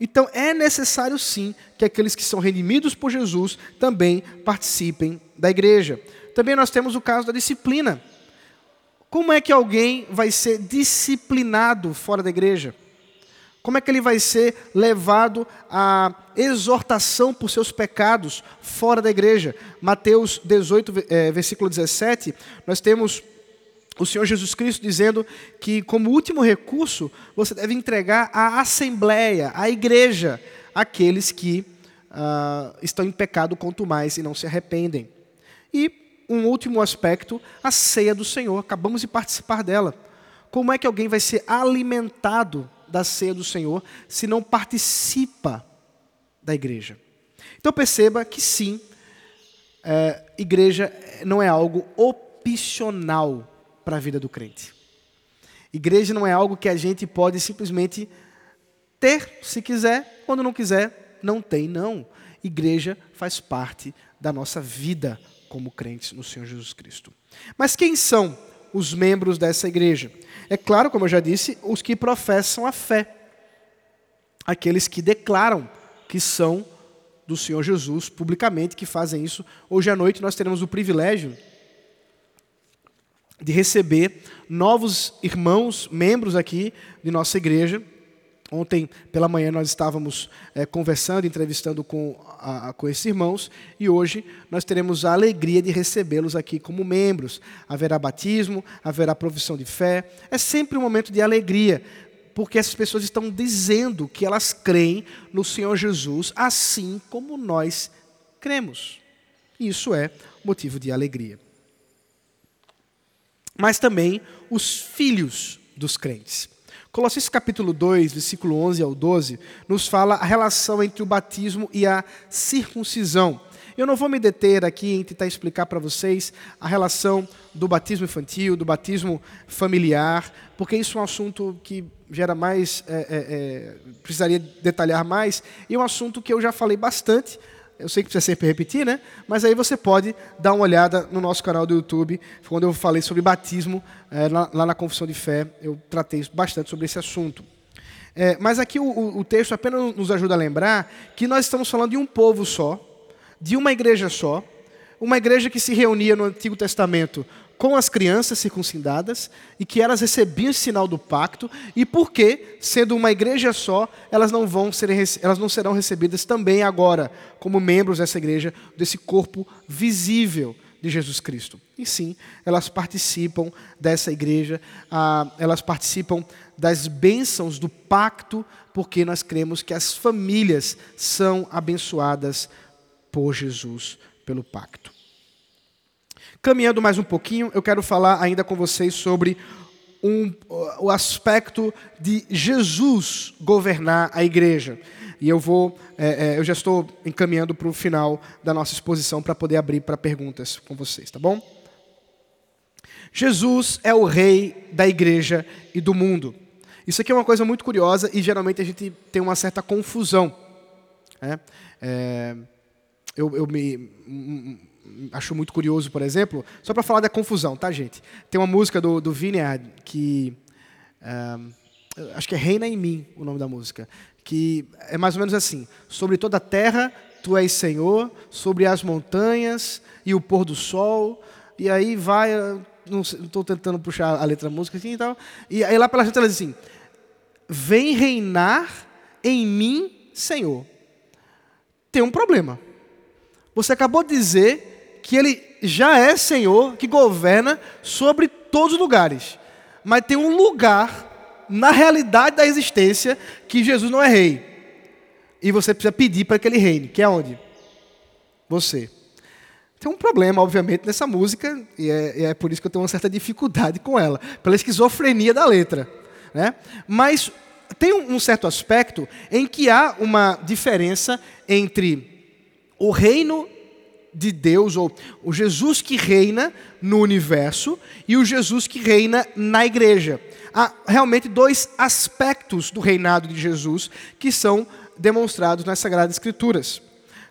[SPEAKER 1] Então é necessário sim que aqueles que são redimidos por Jesus também participem da igreja. Também nós temos o caso da disciplina. Como é que alguém vai ser disciplinado fora da igreja? Como é que ele vai ser levado à exortação por seus pecados fora da igreja? Mateus 18, eh, versículo 17, nós temos o Senhor Jesus Cristo dizendo que, como último recurso, você deve entregar à assembleia, à igreja, aqueles que uh, estão em pecado quanto mais e não se arrependem. E um último aspecto, a ceia do Senhor. Acabamos de participar dela. Como é que alguém vai ser alimentado da ceia do Senhor se não participa da igreja? Então perceba que sim, é, igreja não é algo opcional para a vida do crente. Igreja não é algo que a gente pode simplesmente ter, se quiser, quando não quiser, não tem, não. Igreja faz parte da nossa vida como crentes no Senhor Jesus Cristo. Mas quem são os membros dessa igreja? É claro, como eu já disse, os que professam a fé. Aqueles que declaram que são do Senhor Jesus publicamente, que fazem isso. Hoje à noite nós teremos o privilégio de receber novos irmãos, membros aqui de nossa igreja. Ontem pela manhã nós estávamos é, conversando, entrevistando com, a, com esses irmãos, e hoje nós teremos a alegria de recebê-los aqui como membros. Haverá batismo, haverá profissão de fé. É sempre um momento de alegria, porque essas pessoas estão dizendo que elas creem no Senhor Jesus, assim como nós cremos. Isso é motivo de alegria mas também os filhos dos crentes. Colossenses capítulo 2, versículo 11 ao 12, nos fala a relação entre o batismo e a circuncisão. Eu não vou me deter aqui em tentar explicar para vocês a relação do batismo infantil, do batismo familiar, porque isso é um assunto que gera mais, é, é, é, precisaria detalhar mais, e é um assunto que eu já falei bastante eu sei que precisa sempre repetir, né? Mas aí você pode dar uma olhada no nosso canal do YouTube, quando eu falei sobre batismo, é, lá, lá, na Confissão de Fé, eu tratei bastante sobre esse assunto. É, mas aqui o, o texto apenas nos ajuda a lembrar que nós estamos falando de um povo só, de uma igreja só, uma igreja que se reunia no Antigo Testamento com as crianças circuncidadas e que elas recebiam esse sinal do pacto e porque, sendo uma igreja só, elas não vão ser, elas não serão recebidas também agora como membros dessa igreja, desse corpo visível de Jesus Cristo. E sim, elas participam dessa igreja, ah, elas participam das bênçãos do pacto, porque nós cremos que as famílias são abençoadas por Jesus pelo pacto. Caminhando mais um pouquinho, eu quero falar ainda com vocês sobre um, o aspecto de Jesus governar a igreja. E eu vou, é, é, eu já estou encaminhando para o final da nossa exposição para poder abrir para perguntas com vocês, tá bom? Jesus é o rei da igreja e do mundo. Isso aqui é uma coisa muito curiosa e geralmente a gente tem uma certa confusão. Né? É, eu, eu me acho muito curioso, por exemplo, só para falar da confusão, tá, gente? Tem uma música do, do Vineyard que. Uh, acho que é Reina em Mim o nome da música. Que é mais ou menos assim: Sobre toda a terra tu és Senhor, sobre as montanhas e o pôr do sol. E aí vai. Não estou tentando puxar a letra da música assim e tal. E aí lá pela gente ela diz assim: Vem reinar em mim, Senhor. Tem um problema. Você acabou de dizer que ele já é Senhor, que governa sobre todos os lugares. Mas tem um lugar na realidade da existência que Jesus não é rei. E você precisa pedir para que ele reine, que é onde? Você. Tem um problema, obviamente, nessa música, e é, e é, por isso que eu tenho uma certa dificuldade com ela, pela esquizofrenia da letra. Né? Mas tem um, um certo aspecto em que há uma diferença entre o reino de Deus, ou o Jesus que reina no universo, e o Jesus que reina na igreja. Há realmente dois aspectos do reinado de Jesus que são demonstrados nas Sagradas Escrituras.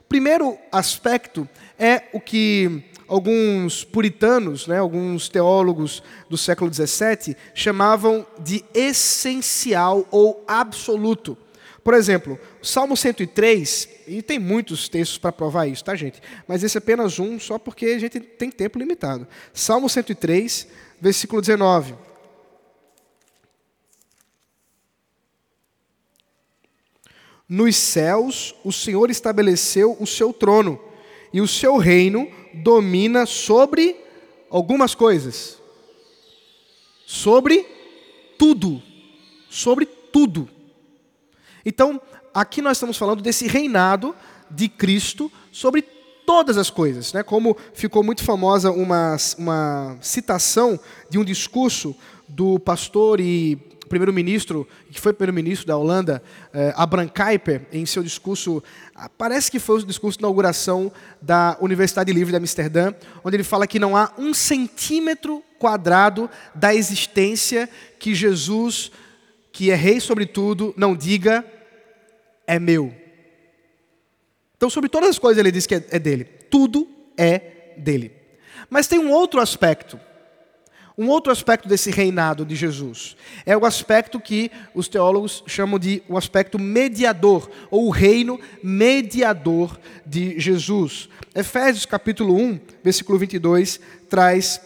[SPEAKER 1] Primeiro aspecto é o que alguns puritanos, né, alguns teólogos do século XVII, chamavam de essencial ou absoluto. Por exemplo, Salmo 103, e tem muitos textos para provar isso, tá, gente? Mas esse é apenas um, só porque a gente tem tempo limitado. Salmo 103, versículo 19. Nos céus o Senhor estabeleceu o seu trono, e o seu reino domina sobre algumas coisas. Sobre tudo. Sobre tudo. Então, aqui nós estamos falando desse reinado de Cristo sobre todas as coisas. Né? Como ficou muito famosa uma, uma citação de um discurso do pastor e primeiro-ministro, que foi primeiro-ministro da Holanda, eh, Abraham Kuyper, em seu discurso, ah, parece que foi o discurso de inauguração da Universidade Livre de Amsterdã, onde ele fala que não há um centímetro quadrado da existência que Jesus, que é rei sobre tudo, não diga é meu. Então, sobre todas as coisas, ele diz que é, dele. Tudo é dele. Mas tem um outro aspecto. Um outro aspecto desse reinado de Jesus é o aspecto que os teólogos chamam de o aspecto mediador, ou o reino mediador de Jesus. Efésios capítulo 1, versículo 22, traz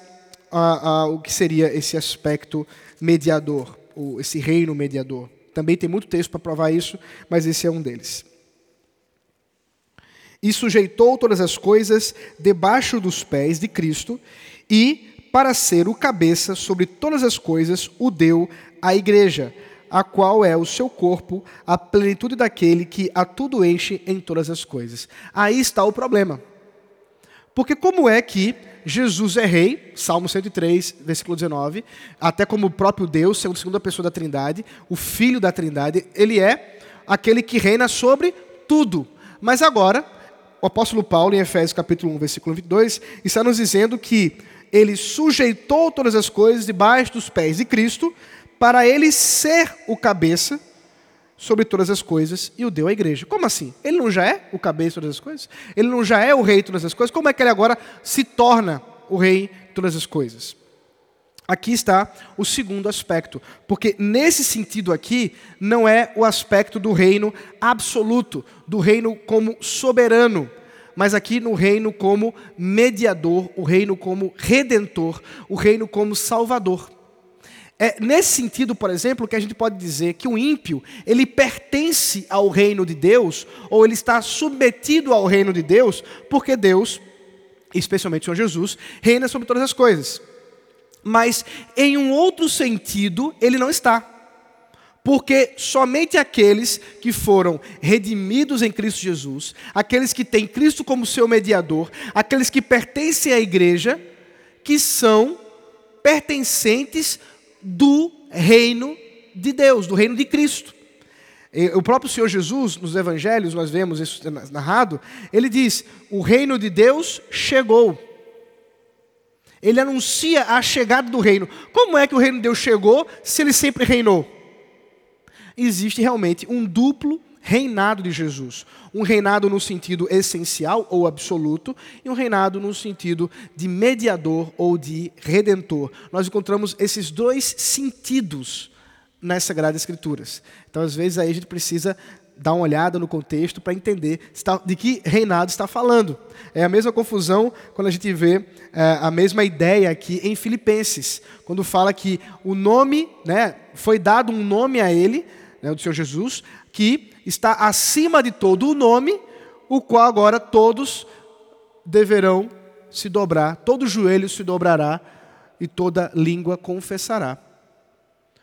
[SPEAKER 1] o que seria esse aspecto mediador, ou esse reino mediador. Também tem muito texto para provar isso, mas esse é um deles. E sujeitou todas as coisas debaixo dos pés de Cristo, e, para ser o cabeça sobre todas as coisas, o deu à igreja, a qual é o seu corpo, a plenitude daquele que a tudo enche em todas as coisas. Aí está o problema. Porque como é que Jesus é rei, Salmo 103, versículo 19, até como o próprio Deus, sendo a segunda pessoa da Trindade, o Filho da Trindade, ele é aquele que reina sobre tudo. Mas agora, o apóstolo Paulo, em Efésios capítulo 1, versículo 22, está nos dizendo que ele sujeitou todas as coisas debaixo dos pés de Cristo, para ele ser o cabeça sobre todas as coisas e o deu à igreja. Como assim? Ele não já é o cabeça de todas as coisas? Ele não já é o rei de todas as coisas? Como é que ele agora se torna o rei de todas as coisas? Aqui está o segundo aspecto, porque nesse sentido aqui não é o aspecto do reino absoluto, do reino como soberano, mas aqui no reino como mediador, o reino como redentor, o reino como salvador. É nesse sentido, por exemplo, que a gente pode dizer que o ímpio, ele pertence ao reino de Deus, ou ele está submetido ao reino de Deus, porque Deus, especialmente o Senhor Jesus, reina sobre todas as coisas. Mas em um outro sentido, ele não está. Porque somente aqueles que foram redimidos em Cristo Jesus, aqueles que têm Cristo como seu mediador, aqueles que pertencem à igreja, que são pertencentes do reino de Deus, do reino de Cristo. O próprio Senhor Jesus, nos evangelhos, nós vemos isso narrado, ele diz: o reino de Deus chegou. Ele anuncia a chegada do reino. Como é que o reino de Deus chegou se ele sempre reinou? Existe realmente um duplo reinado de Jesus. Um reinado no sentido essencial ou absoluto, e um reinado no sentido de mediador ou de redentor. Nós encontramos esses dois sentidos nas Sagradas Escrituras. Então, às vezes, aí a gente precisa dar uma olhada no contexto para entender de que reinado está falando. É a mesma confusão quando a gente vê é, a mesma ideia aqui em Filipenses, quando fala que o nome, né, foi dado um nome a ele, né, do Senhor Jesus, que está acima de todo o nome, o qual agora todos deverão se dobrar, todo joelho se dobrará e toda língua confessará.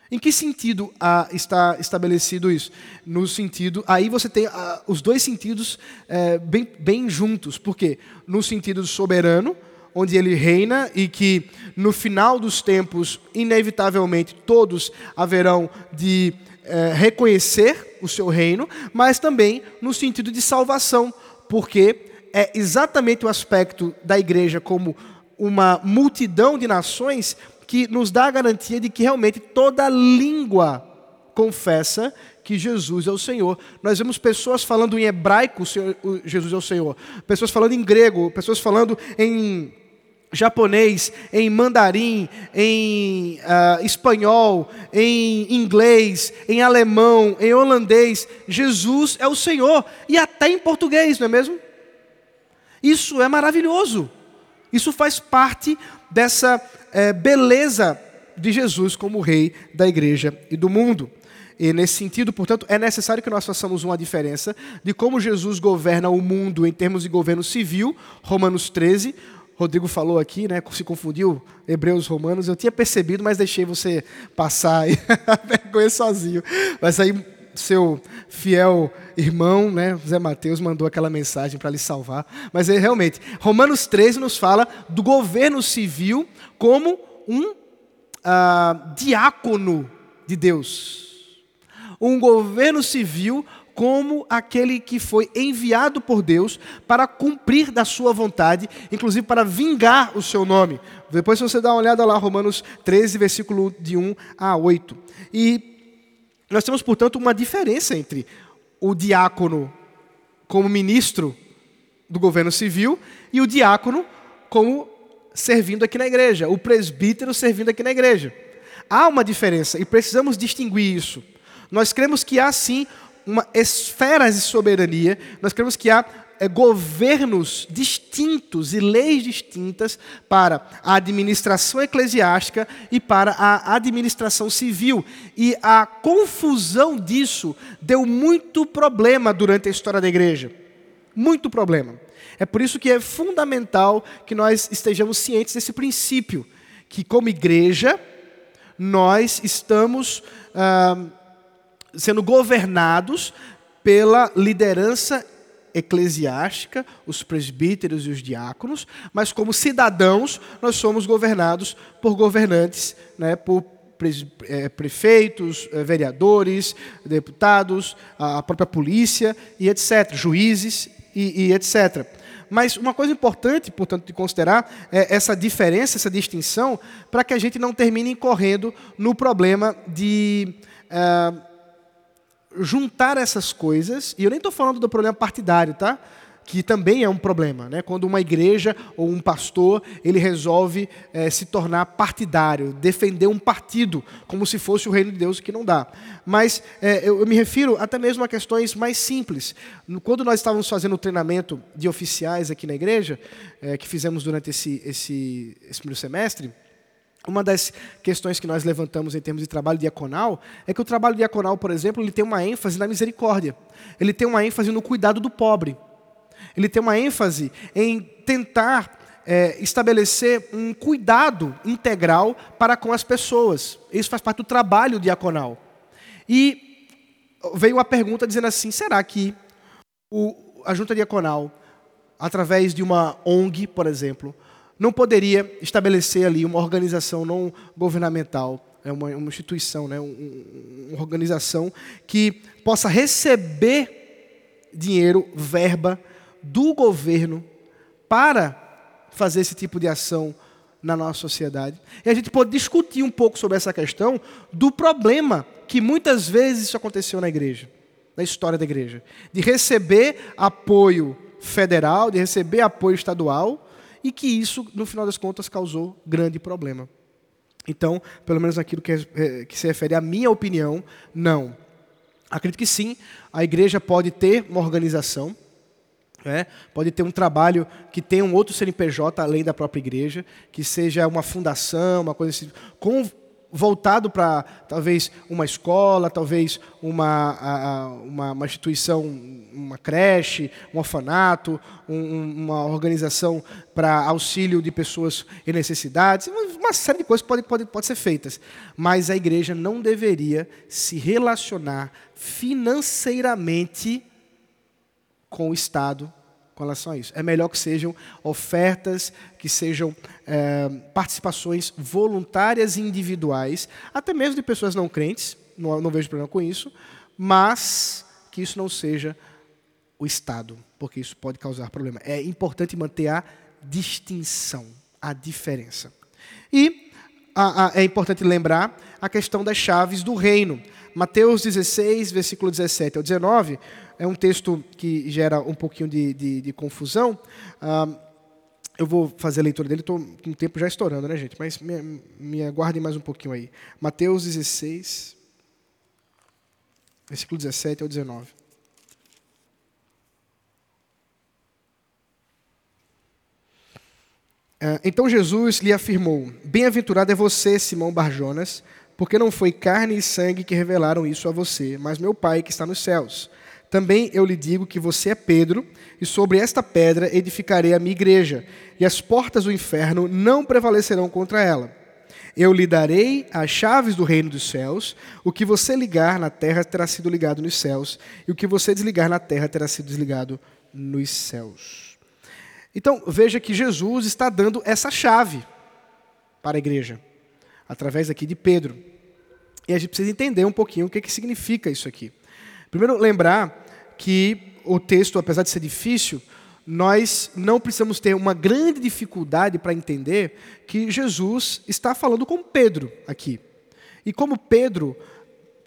[SPEAKER 1] Em que sentido ah, está estabelecido isso? No sentido, aí você tem ah, os dois sentidos eh, bem, bem juntos. Por quê? No sentido soberano, onde ele reina e que no final dos tempos, inevitavelmente, todos haverão de eh, reconhecer o seu reino, mas também no sentido de salvação, porque é exatamente o aspecto da igreja como uma multidão de nações que nos dá a garantia de que realmente toda língua confessa que Jesus é o Senhor. Nós vemos pessoas falando em hebraico, Jesus é o Senhor. Pessoas falando em grego, pessoas falando em japonês, em mandarim, em uh, espanhol, em inglês, em alemão, em holandês. Jesus é o Senhor. E até em português, não é mesmo? Isso é maravilhoso. Isso faz parte dessa é, beleza de Jesus como Rei da igreja e do mundo. E nesse sentido, portanto, é necessário que nós façamos uma diferença de como Jesus governa o mundo em termos de governo civil, Romanos 13. Rodrigo falou aqui, né, se confundiu Hebreus Romanos, eu tinha percebido, mas deixei você passar e vergonha sozinho. Mas aí seu fiel irmão, né, Zé Mateus, mandou aquela mensagem para lhe salvar. Mas é, realmente, Romanos 13 nos fala do governo civil como um uh, diácono de Deus. Um governo civil como aquele que foi enviado por Deus para cumprir da sua vontade, inclusive para vingar o seu nome. Depois você dá uma olhada lá, Romanos 13, versículo de 1 a 8. E nós temos, portanto, uma diferença entre o diácono como ministro do governo civil e o diácono como servindo aqui na igreja, o presbítero servindo aqui na igreja. Há uma diferença e precisamos distinguir isso. Nós cremos que há sim uma esferas de soberania, nós cremos que há é, governos distintos e leis distintas para a administração eclesiástica e para a administração civil. E a confusão disso deu muito problema durante a história da igreja. Muito problema. É por isso que é fundamental que nós estejamos cientes desse princípio, que como igreja, nós estamos ah, sendo governados pela liderança eclesiástica, os presbíteros e os diáconos, mas como cidadãos nós somos governados por governantes, né, por é, prefeitos, é, vereadores, deputados, a própria polícia e etc., juízes e, e etc. Mas uma coisa importante, portanto, de considerar é essa diferença, essa distinção, para que a gente não termine incorrendo no problema de uh, juntar essas coisas, e eu nem estou falando do problema partidário, tá? que também é um problema, né? quando uma igreja ou um pastor ele resolve é, se tornar partidário, defender um partido, como se fosse o reino de Deus, que não dá. Mas é, eu, eu, me refiro até mesmo a questões mais simples. Quando nós estávamos fazendo o treinamento de oficiais aqui na igreja, é, que fizemos durante esse, esse, esse primeiro semestre, uma das questões que nós levantamos em termos de trabalho diaconal é que o trabalho diaconal, por exemplo, ele tem uma ênfase na misericórdia. Ele tem uma ênfase no cuidado do pobre. Ele tem uma ênfase em tentar é, estabelecer um cuidado integral para com as pessoas. Isso faz parte do trabalho diaconal. E veio a pergunta dizendo assim: será que o, a junta diaconal, através de uma ONG, por exemplo, não poderia estabelecer ali uma organização não governamental, é uma, uma instituição, né, um, uma organização que possa receber dinheiro, verba do governo para fazer esse tipo de ação na nossa sociedade. E a gente pode discutir um pouco sobre essa questão do problema que muitas vezes isso aconteceu na igreja, na história da igreja, de receber apoio federal, de receber apoio estadual e que isso, no final das contas, causou grande problema. Então, pelo menos naquilo que, é, que se refere à minha opinião, não. Acredito que sim, a igreja pode ter uma organização, é, pode ter um trabalho que tenha um outro CNPJ além da própria igreja, que seja uma fundação, uma coisa assim, com, voltado para talvez uma escola, talvez uma, uma, uma instituição, uma creche, um orfanato, um, uma organização para auxílio de pessoas em necessidades, uma série de coisas podem pode, pode ser feitas. Mas a igreja não deveria se relacionar financeiramente com o Estado com relação a isso. É melhor que sejam ofertas, que sejam é, participações voluntárias e individuais, até mesmo de pessoas não crentes, não, não vejo problema com isso, mas que isso não seja o Estado, porque isso pode causar problema. É importante manter a distinção, a diferença. E a, a, é importante lembrar a questão das chaves do reino. Mateus 16, versículo 17 ao 19, é um texto que gera um pouquinho de, de, de confusão. Ah, eu vou fazer a leitura dele, estou com o tempo já estourando, né, gente? Mas me, me aguardem mais um pouquinho aí. Mateus 16, versículo 17 ao 19. Ah, então Jesus lhe afirmou: Bem-aventurado é você, Simão Barjonas, porque não foi carne e sangue que revelaram isso a você, mas meu Pai que está nos céus. Também eu lhe digo que você é Pedro, e sobre esta pedra edificarei a minha igreja, e as portas do inferno não prevalecerão contra ela. Eu lhe darei as chaves do reino dos céus. O que você ligar na terra terá sido ligado nos céus, e o que você desligar na terra terá sido desligado nos céus. Então, veja que Jesus está dando essa chave para a igreja, através aqui de Pedro. E a gente precisa entender um pouquinho o que, que significa isso aqui. Primeiro, lembrar que o texto, apesar de ser difícil, nós não precisamos ter uma grande dificuldade para entender que Jesus está falando com Pedro aqui. E como Pedro,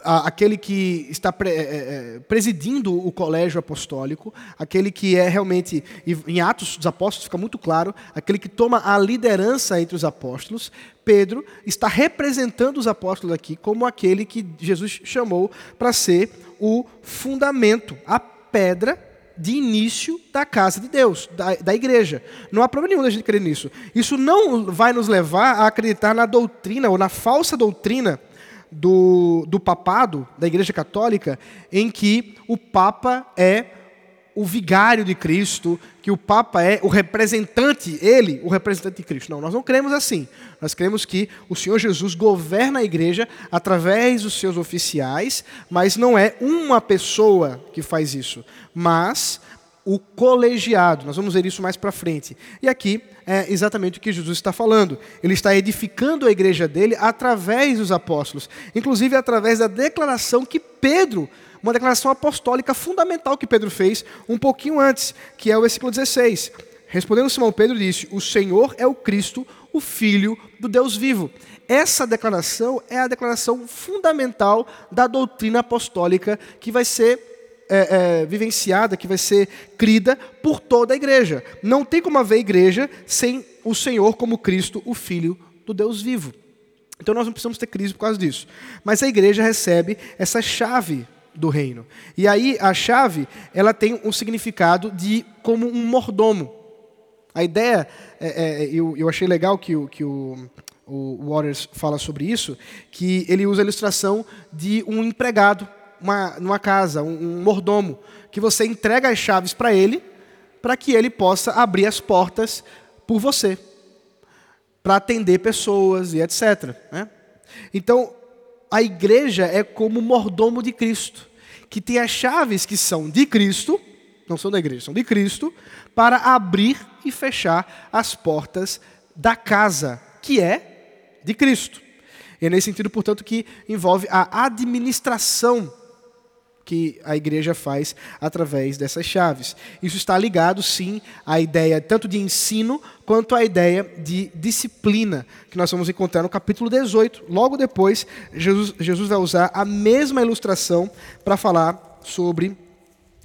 [SPEAKER 1] aquele que está é, é, presidindo o colégio apostólico, aquele que é realmente, em Atos dos Apóstolos fica muito claro, aquele que toma a liderança entre os apóstolos, Pedro está representando os apóstolos aqui como aquele que Jesus chamou para ser o fundamento, a pedra de início da casa de Deus, da, da igreja. Não há problema nenhum da gente crer nisso. Isso não vai nos levar a acreditar na doutrina ou na falsa doutrina do, do papado, da igreja católica, em que o Papa é o vigário de Cristo, que o Papa é o representante, ele, o representante de Cristo. Não, nós não cremos assim. Nós cremos que o Senhor Jesus governa a igreja através dos seus oficiais, mas não é uma pessoa que faz isso, mas o colegiado. Nós vamos ver isso mais para frente. E aqui é exatamente o que Jesus está falando. Ele está edificando a igreja dele através dos apóstolos, inclusive através da declaração que Pedro uma declaração apostólica fundamental que Pedro fez um pouquinho antes, que é o versículo 16. Respondendo Simão Pedro disse: O Senhor é o Cristo, o Filho do Deus vivo. Essa declaração é a declaração fundamental da doutrina apostólica que vai ser é, é, vivenciada, que vai ser crida por toda a igreja. Não tem como haver igreja sem o Senhor como Cristo, o Filho do Deus vivo. Então nós não precisamos ter crise por causa disso. Mas a igreja recebe essa chave do reino. E aí a chave, ela tem um significado de como um mordomo. A ideia, é, é, eu, eu achei legal que, o, que o, o Waters fala sobre isso, que ele usa a ilustração de um empregado uma, numa casa, um, um mordomo, que você entrega as chaves para ele, para que ele possa abrir as portas por você, para atender pessoas e etc. Né? Então, a igreja é como mordomo de Cristo, que tem as chaves que são de Cristo, não são da igreja, são de Cristo, para abrir e fechar as portas da casa, que é de Cristo. E é nesse sentido, portanto, que envolve a administração que a igreja faz através dessas chaves. Isso está ligado, sim, à ideia tanto de ensino quanto à ideia de disciplina, que nós vamos encontrar no capítulo 18. Logo depois, Jesus, Jesus vai usar a mesma ilustração para falar sobre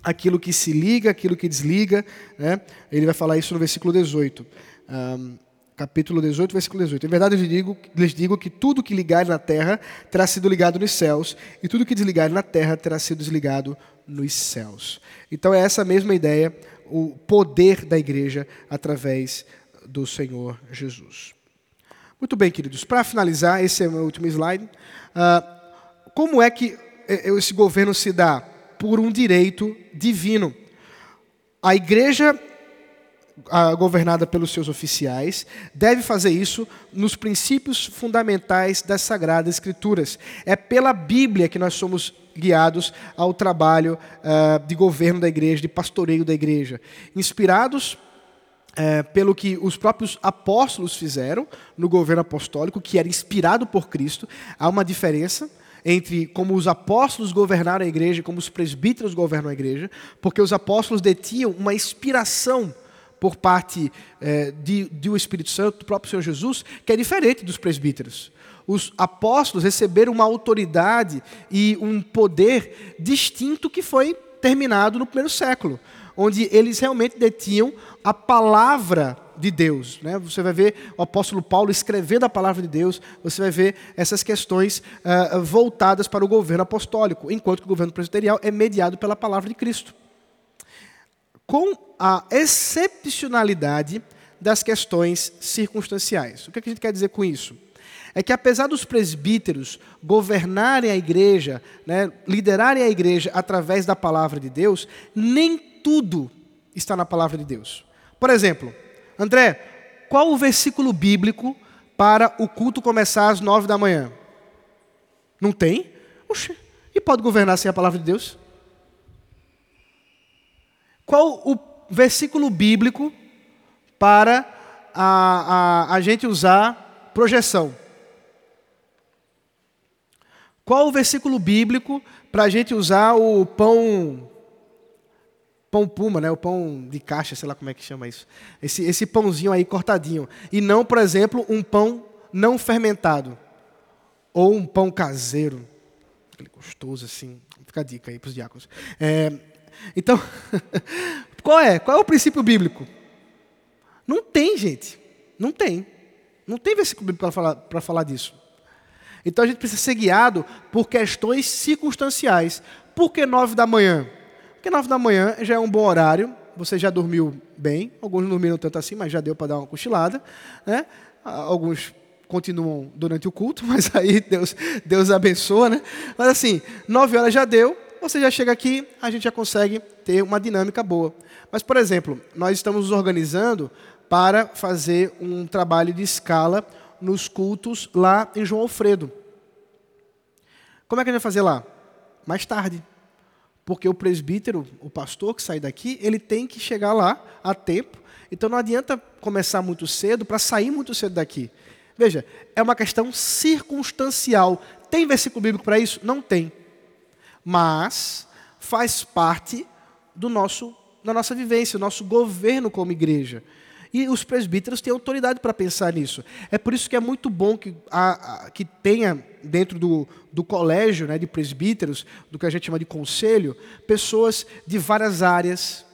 [SPEAKER 1] aquilo que se liga, aquilo que desliga. Né? Ele vai falar isso no versículo 18. Um, capítulo 18, versículo 18. Em verdade, eu lhes digo, lhes digo que tudo que ligar na terra terá sido ligado nos céus, e tudo que desligar na terra terá sido desligado nos céus. Então é essa mesma ideia, o poder da igreja através do Senhor Jesus. Muito bem, queridos. Para finalizar, esse é o meu último slide. Uh, como é que eh, esse governo se dá? Por um direito divino. a igreja governada pelos seus oficiais, deve fazer isso nos princípios fundamentais das Sagradas Escrituras. É pela Bíblia que nós somos guiados ao trabalho uh, de governo da igreja, de pastoreio da igreja. Inspirados uh, pelo que os próprios apóstolos fizeram no governo apostólico, que era inspirado por Cristo, há uma diferença entre como os apóstolos governaram a igreja e como os presbíteros governam a igreja, porque os apóstolos detinham uma inspiração por parte é, de, de o Espírito Santo, do próprio Senhor Jesus, que é diferente dos presbíteros. Os apóstolos receberam uma autoridade e um poder distinto que foi terminado no primeiro século, onde eles realmente detinham a palavra de Deus. Né? Você vai ver o apóstolo Paulo escrevendo a palavra de Deus, você vai ver essas questões uh, voltadas para o governo apostólico, enquanto que o governo presbiterial é mediado pela palavra de Cristo com a excepcionalidade das questões circunstanciais. O que a gente quer dizer com isso? É que apesar dos presbíteros governarem a igreja, né, liderarem a igreja através da palavra de Deus, nem tudo está na palavra de Deus. Por exemplo, André, qual o versículo bíblico para o culto começar às nove da manhã? Não tem? Oxe, e pode governar sem a palavra de Deus? Qual o versículo bíblico para a, a, a gente usar projeção? Qual o versículo bíblico para a gente usar o pão pão puma, né? O pão de caixa, sei lá como é que chama isso. Esse, esse pãozinho aí cortadinho. E não, por exemplo, um pão não fermentado. Ou um pão caseiro. Aquele gostoso assim. Fica a dica aí para os diáconos. É, então, qual é? Qual é o princípio bíblico? Não tem, gente. Não tem. Não tem versículo bíblico para falar, falar disso. Então a gente precisa ser guiado por questões circunstanciais. Por que nove da manhã? Porque nove da manhã já é um bom horário, você já dormiu bem, alguns não dormiram tanto assim, mas já deu para dar uma cochilada. Né? Alguns continuam durante o culto, mas aí Deus, Deus abençoa. Né? Mas assim, nove horas já deu, você já chega aqui, a gente já consegue ter uma dinâmica boa. Mas, por exemplo, nós estamos nos organizando para fazer um trabalho de escala nos cultos lá em João Alfredo. Como é que a gente vai fazer lá? Mais tarde. Porque o presbítero, o pastor que sai daqui, ele tem que chegar lá a tempo. Então não adianta começar muito cedo para sair muito cedo daqui. Veja, é uma questão circunstancial. Tem versículo bíblico para isso? Não tem mas faz parte do nosso, da nossa vivência, do nosso governo como igreja. E os presbíteros têm autoridade para pensar nisso. É por isso que é muito bom que, a, a, que tenha dentro do, do colégio né, de presbíteros, do que a gente chama de conselho, pessoas de várias áreas,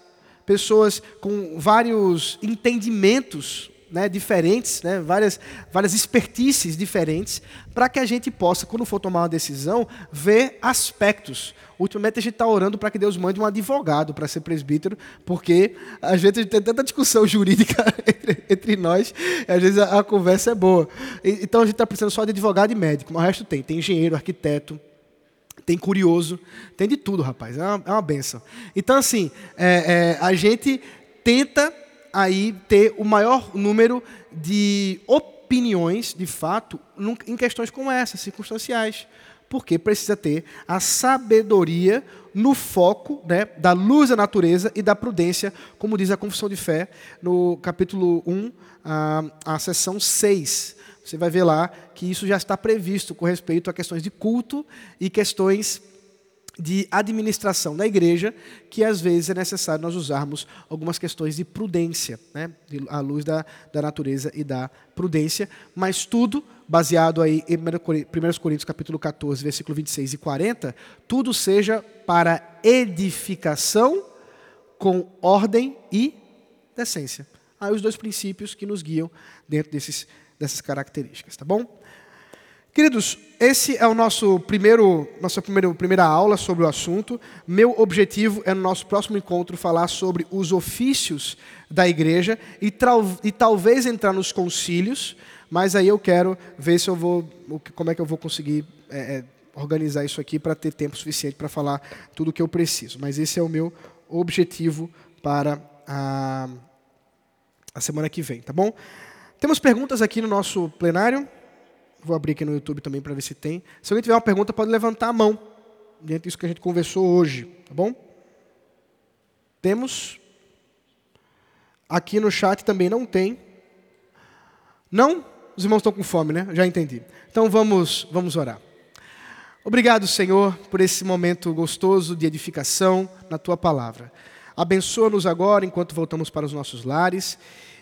[SPEAKER 1] pessoas com vários entendimentos né, diferentes, né, várias, várias expertices diferentes, para que a gente possa, quando for tomar uma decisão, ver aspectos. Ultimamente a gente está orando para que Deus mande um advogado para ser presbítero, porque às vezes tem tanta discussão jurídica entre, entre nós, às vezes a, a, conversa é boa. E, então a gente está precisando só de advogado e médico, mas o resto tem. Tem engenheiro, arquiteto, tem curioso, tem de tudo, rapaz. É uma, é uma benção. Então, assim, é, é, a gente tenta aí ter o maior número de opiniões, de fato, em questões como essa, circunstanciais. Porque precisa ter a sabedoria no foco né, da luz da natureza e da prudência, como diz a Confissão de Fé, no capítulo 1, a, a seção 6. Você vai ver lá que isso já está previsto com respeito a questões de culto e questões de administração da igreja, que às vezes é necessário nós usarmos algumas questões de prudência, né? à luz da, da natureza e da prudência, mas tudo baseado aí em 1 Coríntios capítulo 14, versículo 26 e 40, tudo seja para edificação com ordem e decência. Aí os dois princípios que nos guiam dentro desses, dessas características, tá bom? Queridos, esse é o nosso primeiro, nossa primeira, primeira aula sobre o assunto. Meu objetivo é no nosso próximo encontro falar sobre os ofícios da igreja e, e talvez entrar nos concílios, mas aí eu quero ver se eu vou, como é que eu vou conseguir é, é, organizar isso aqui para ter tempo suficiente para falar tudo o que eu preciso. Mas esse é o meu objetivo para a, a semana que vem, tá bom? Temos perguntas aqui no nosso plenário. Vou abrir aqui no YouTube também para ver se tem. Se alguém tiver uma pergunta, pode levantar a mão, dentro disso que a gente conversou hoje, tá bom? Temos. Aqui no chat também não tem. Não? Os irmãos estão com fome, né? Já entendi. Então vamos, vamos orar. Obrigado, Senhor, por esse momento gostoso de edificação na tua palavra. Abençoa-nos agora enquanto voltamos para os nossos lares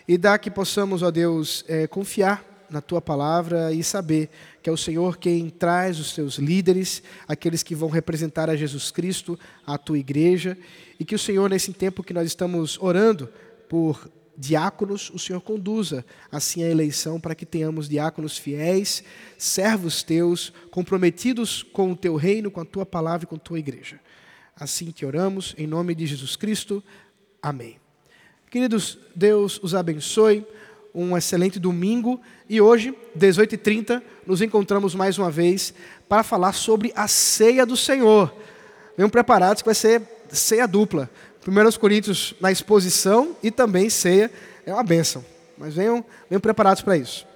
[SPEAKER 1] e dá que possamos, ó Deus, é, confiar na tua palavra e saber que é o Senhor quem traz os teus líderes, aqueles que vão representar a Jesus Cristo, a tua igreja, e que o Senhor, nesse tempo que nós estamos orando por diáconos, o Senhor conduza assim a eleição para que tenhamos diáconos fiéis, servos teus, comprometidos com o teu reino, com a tua palavra e com a tua igreja. Assim te oramos, em nome de Jesus Cristo. Amém. Queridos, Deus os abençoe. Um excelente domingo e hoje, 18h30, nos encontramos mais uma vez para falar sobre a ceia do Senhor. Venham preparados que vai ser ceia dupla. 1 Coríntios na exposição e também ceia é uma bênção. Mas venham, venham preparados para isso.